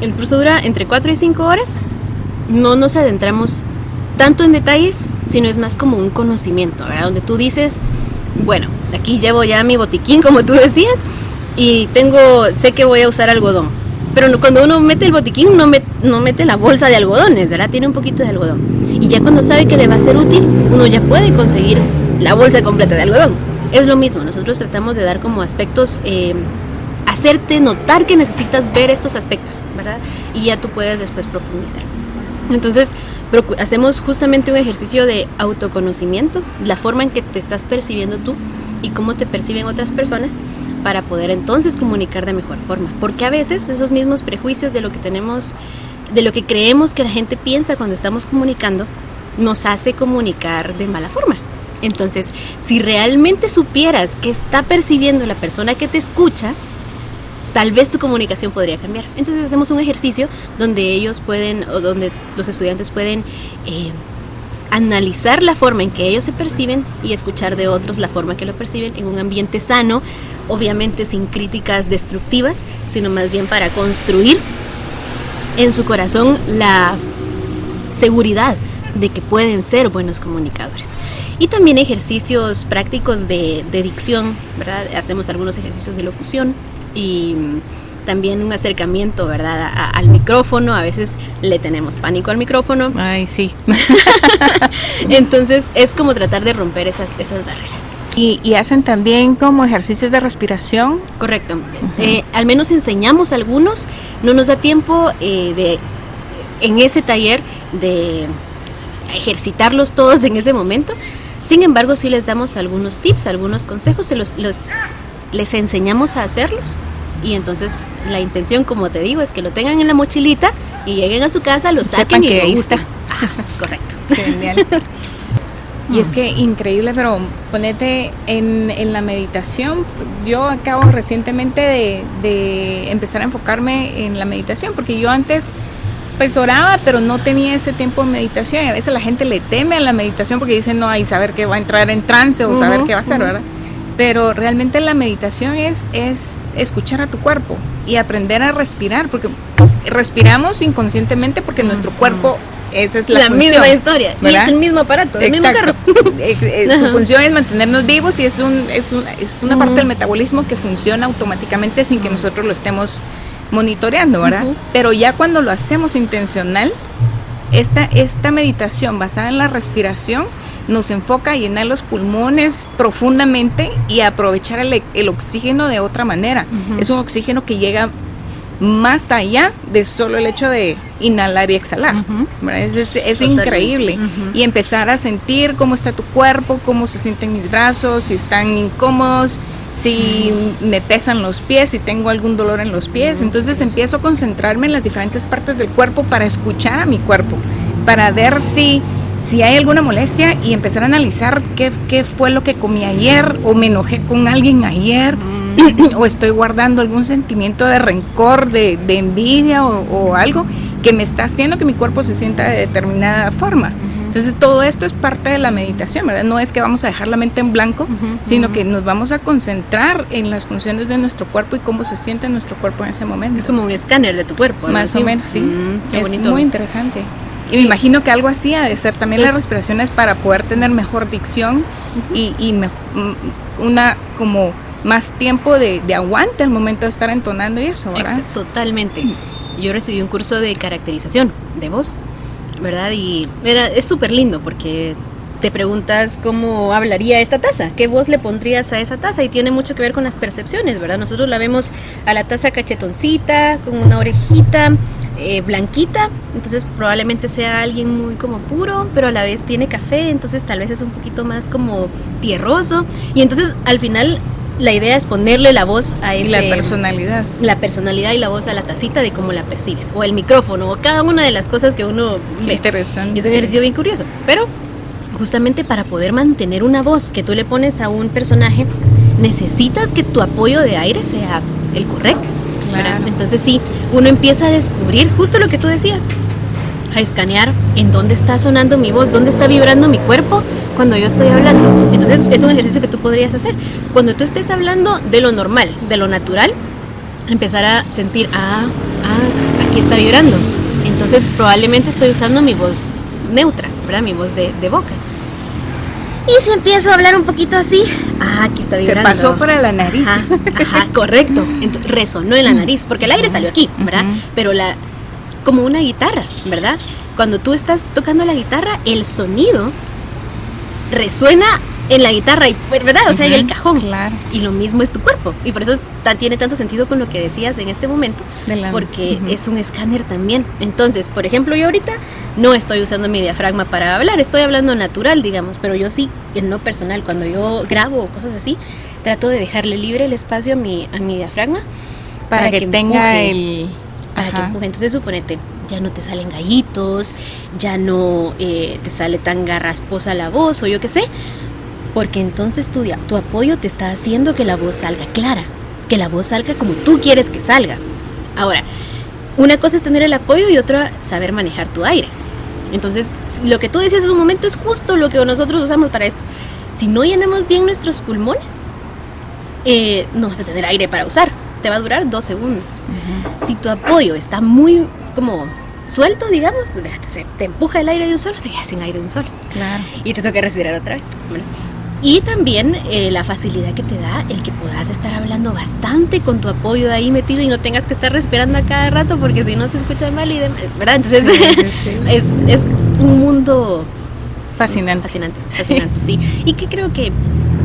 El curso dura entre 4 y 5 horas. No nos adentramos tanto en detalles, sino es más como un conocimiento, ¿verdad? Donde tú dices, bueno, aquí llevo ya mi botiquín, como tú decías, y tengo, sé que voy a usar algodón. Pero cuando uno mete el botiquín, no, no mete la bolsa de algodones, ¿verdad? Tiene un poquito de algodón. Y ya cuando sabe que le va a ser útil, uno ya puede conseguir la bolsa completa de algodón. Es lo mismo, nosotros tratamos de dar como aspectos eh, hacerte notar que necesitas ver estos aspectos, ¿verdad? Y ya tú puedes después profundizar. Entonces, hacemos justamente un ejercicio de autoconocimiento, la forma en que te estás percibiendo tú y cómo te perciben otras personas para poder entonces comunicar de mejor forma. Porque a veces esos mismos prejuicios de lo que tenemos, de lo que creemos que la gente piensa cuando estamos comunicando, nos hace comunicar de mala forma. Entonces, si realmente supieras qué está percibiendo la persona que te escucha, tal vez tu comunicación podría cambiar. Entonces hacemos un ejercicio donde ellos pueden, o donde los estudiantes pueden eh, analizar la forma en que ellos se perciben y escuchar de otros la forma que lo perciben en un ambiente sano, obviamente sin críticas destructivas, sino más bien para construir en su corazón la seguridad de que pueden ser buenos comunicadores. Y también ejercicios prácticos de, de dicción, ¿verdad? Hacemos algunos ejercicios de locución, y también un acercamiento, ¿verdad? al micrófono, a veces le tenemos pánico al micrófono.
Ay, sí.
Entonces es como tratar de romper esas, esas barreras.
Y, hacen también como ejercicios de respiración.
Correcto. Eh, al menos enseñamos algunos. No nos da tiempo eh, de en ese taller de ejercitarlos todos en ese momento. Sin embargo, sí les damos algunos tips, algunos consejos, se los, los les enseñamos a hacerlos y entonces la intención, como te digo, es que lo tengan en la mochilita y lleguen a su casa, lo saquen y lo usen. correcto. Genial.
Y es que increíble, pero ponete en, en, la meditación. Yo acabo recientemente de, de, empezar a enfocarme en la meditación, porque yo antes pues oraba, pero no tenía ese tiempo de meditación. Y a veces la gente le teme a la meditación porque dicen, no, hay saber que va a entrar en trance o saber qué va a hacer, ¿verdad? Pero realmente la meditación es, es escuchar a tu cuerpo y aprender a respirar, porque respiramos inconscientemente porque nuestro cuerpo esa es la,
misma historia y es el mismo aparato, el mismo carro.
Eh, eh, su función es mantenernos vivos y es, un, es, un, es una parte del metabolismo que funciona automáticamente sin que nosotros lo estemos monitoreando, ¿verdad? Pero ya cuando lo hacemos intencional, esta, esta meditación basada en la respiración nos enfoca a llenar los pulmones profundamente y aprovechar el, oxígeno de otra manera. Es un oxígeno que llega más allá de solo el hecho de inhalar y exhalar. Es, increíble. Y empezar a sentir cómo está tu cuerpo, cómo se sienten mis brazos, si están incómodos, si me pesan los pies, si tengo algún dolor en los pies. Entonces empiezo a concentrarme en las diferentes partes del cuerpo para escuchar a mi cuerpo, para ver si si hay alguna molestia y empezar a analizar qué, qué fue lo que comí ayer o me enojé con alguien ayer mm. o estoy guardando algún sentimiento de rencor, de, de envidia o, algo que me está haciendo que mi cuerpo se sienta de determinada forma. Entonces todo esto es parte de la meditación, ¿verdad? No es que vamos a dejar la mente en blanco, sino que nos vamos a concentrar en las funciones de nuestro cuerpo y cómo se siente nuestro cuerpo en ese momento.
Es como un escáner de tu cuerpo.
Más o menos, sí. Mm, es muy interesante. Y me imagino que algo así ha de ser también las respiraciones para poder tener mejor dicción y, y mm, una como más tiempo de, aguante al momento de estar entonando y eso, ¿verdad?
totalmente. Yo recibí un curso de caracterización de voz, ¿verdad? Y era, es súper lindo porque te preguntas cómo hablaría esta taza, qué voz le pondrías a esa taza y tiene mucho que ver con las percepciones, ¿verdad? Nosotros la vemos a la taza cachetoncita, con una orejita, eh, blanquita, entonces probablemente sea alguien muy como puro, pero a la vez tiene café, entonces tal vez es un poquito más como tierroso y entonces al final la idea es ponerle la voz a ese...
La personalidad.
La personalidad y la voz a la tacita de cómo la percibes, o el micrófono, o cada una de las cosas que uno ve.
Interesante.
Y es un ejercicio bien curioso, pero justamente para poder mantener una voz que tú le pones a un personaje, necesitas que tu apoyo de aire sea el correcto. Entonces sí, uno empieza a descubrir justo lo que tú decías, a escanear en dónde está sonando mi voz, dónde está vibrando mi cuerpo cuando yo estoy hablando. Entonces es un ejercicio que tú podrías hacer. Cuando tú estés hablando de lo normal, de lo natural, empezar a sentir, ah, ah, aquí está vibrando. Entonces probablemente estoy usando mi voz neutra, ¿verdad? Mi voz de, de boca. Y si empiezo a hablar un poquito así, ah, aquí está vibrando.
Se pasó para la nariz.
Ajá, correcto. Entonces, resonó en la nariz, porque el aire salió aquí, ¿verdad? Pero la, como una guitarra, ¿verdad? Cuando tú estás tocando la guitarra, el sonido resuena en la guitarra, y, ¿verdad? O sea, en el cajón.
Claro.
Y lo mismo es tu cuerpo. Y por eso tiene tanto sentido con lo que decías en este momento, porque es un escáner también. Entonces, por ejemplo, yo ahorita no estoy usando mi diafragma para hablar, estoy hablando natural, digamos, pero yo sí, en lo personal, cuando yo grabo o cosas así, trato de dejarle libre el espacio a mi, a mi diafragma.
Para, que, tenga el...
Para que empuje. Entonces, suponete, ya no te salen gallitos, ya no eh, te sale tan garrasposa la voz o yo qué sé, porque entonces tu, tu apoyo te está haciendo que la voz salga clara, que la voz salga como tú quieres que salga. Ahora, una cosa es tener el apoyo y otra saber manejar tu aire. Entonces, lo que tú decías en un momento es justo lo que nosotros usamos para esto. Si no llenamos bien nuestros pulmones, eh, no vas a tener aire para usar. Te va a durar dos segundos. Si tu apoyo está muy como suelto, digamos, te, te empuja el aire de un solo, te quedas sin aire de un solo.
Claro.
Y te toca respirar otra vez. Y también eh, la facilidad que te da el que puedas estar hablando bastante con tu apoyo ahí metido y no tengas que estar respirando a cada rato porque si no se escucha mal y demás, ¿verdad? Entonces es, es, un mundo
fascinante.
Fascinante, fascinante, sí. Y que creo que,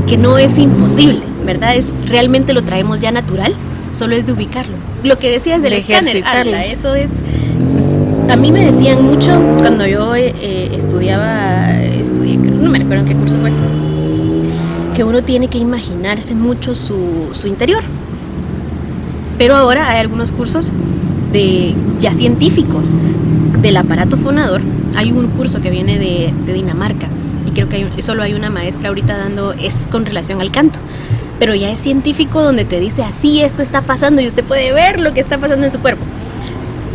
que no es imposible, ¿verdad? Es realmente lo traemos ya natural, solo es de ubicarlo. Lo que decías del escáner, eso es... A mí me decían mucho cuando yo eh, estudiaba, estudié, no me recuerdo en qué curso fue que uno tiene que imaginarse mucho su, su interior. Pero ahora hay algunos cursos de ya científicos del aparato fonador. Hay un curso que viene de, Dinamarca y creo que hay, solo hay una maestra ahorita dando, es con relación al canto. Pero ya es científico donde te dice así esto está pasando y usted puede ver lo que está pasando en su cuerpo.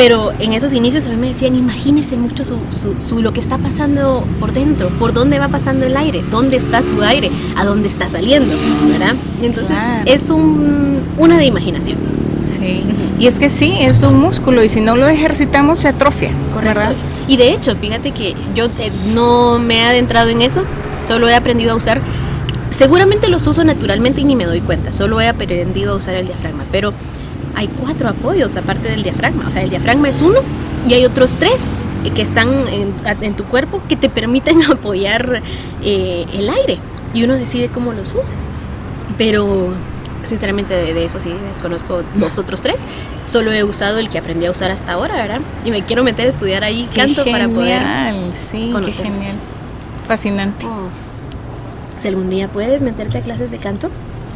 Pero en esos inicios a mí me decían, imagínese mucho su, su, lo que está pasando por dentro, por dónde va pasando el aire, dónde está su aire, a dónde está saliendo, ¿verdad? Entonces es un, una de imaginación.
Sí. Y es que sí, es un músculo y si no lo ejercitamos se atrofia.
Correcto. Y de hecho, fíjate que yo eh, no me he adentrado en eso, solo he aprendido a usar, seguramente los uso naturalmente y ni me doy cuenta, solo he aprendido a usar el diafragma, pero hay cuatro apoyos aparte del diafragma. O sea, el diafragma es uno y hay otros tres que están en, tu cuerpo que te permiten apoyar eh, el aire y uno decide cómo los usa. Pero sinceramente de, eso sí desconozco los otros tres. Solo he usado el que aprendí a usar hasta ahora, ¿verdad? Y me quiero meter a estudiar ahí canto para poder
sí, Qué genial. Fascinante. Oh.
Si algún día puedes meterte a clases de canto,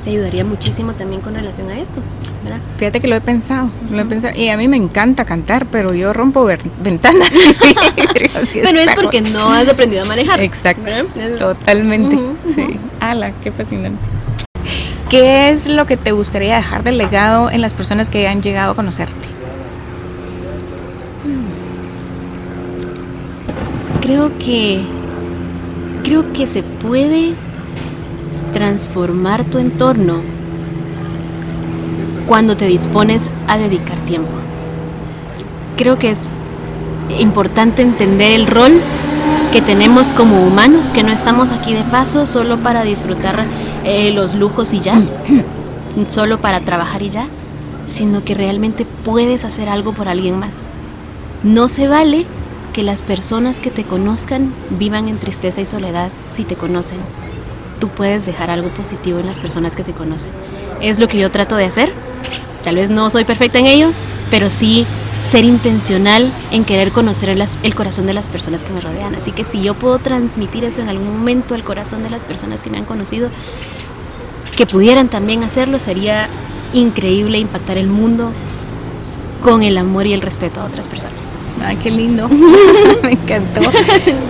te ayudaría muchísimo también con relación a esto. ¿verdad?
Fíjate que lo he pensado, lo he pensado. Y a mí me encanta cantar, pero yo rompo ventanas.
pero es porque no has aprendido a manejar.
Exacto. Totalmente. Sí. Ala, qué fascinante. ¿Qué es lo que te gustaría dejar de legado en las personas que han llegado a conocerte?
Creo que creo que se puede transformar tu entorno cuando te dispones a dedicar tiempo. Creo que es importante entender el rol que tenemos como humanos, que no estamos aquí de paso solo para disfrutar eh, los lujos y ya, solo para trabajar y ya, sino que realmente puedes hacer algo por alguien más. No se vale que las personas que te conozcan vivan en tristeza y soledad si te conocen. Puedes dejar algo positivo en las personas que te conocen. Es lo que yo trato de hacer. Tal vez no soy perfecta en ello, pero sí ser intencional en querer conocer el, corazón de las personas que me rodean. Así que si yo puedo transmitir eso en algún momento al corazón de las personas que me han conocido, que pudieran también hacerlo, sería increíble impactar el mundo con el amor y el respeto a otras personas.
Ay, qué lindo. Me encantó.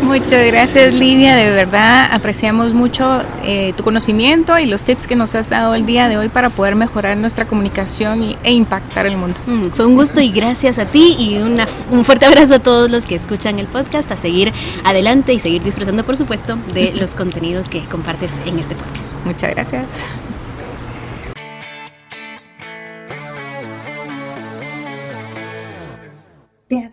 Muchas gracias, Lidia. De verdad, apreciamos mucho eh, tu conocimiento y los tips que nos has dado el día de hoy para poder mejorar nuestra comunicación e impactar el mundo.
Mm, fue un gusto y gracias a ti y un fuerte abrazo a todos los que escuchan el podcast, a seguir adelante y seguir disfrutando, por supuesto, de los contenidos que compartes en este podcast.
Muchas gracias.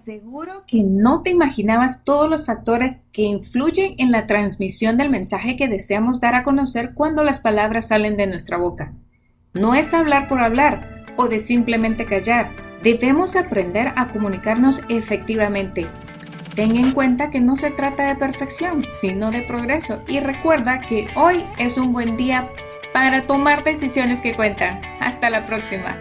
Aseguro que no te imaginabas todos los factores que influyen en la transmisión del mensaje que deseamos dar a conocer cuando las palabras salen de nuestra boca. No es hablar por hablar o de simplemente callar. Debemos aprender a comunicarnos efectivamente. Ten en cuenta que no se trata de perfección, sino de progreso y recuerda que hoy es un buen día para tomar decisiones que cuentan. Hasta la próxima.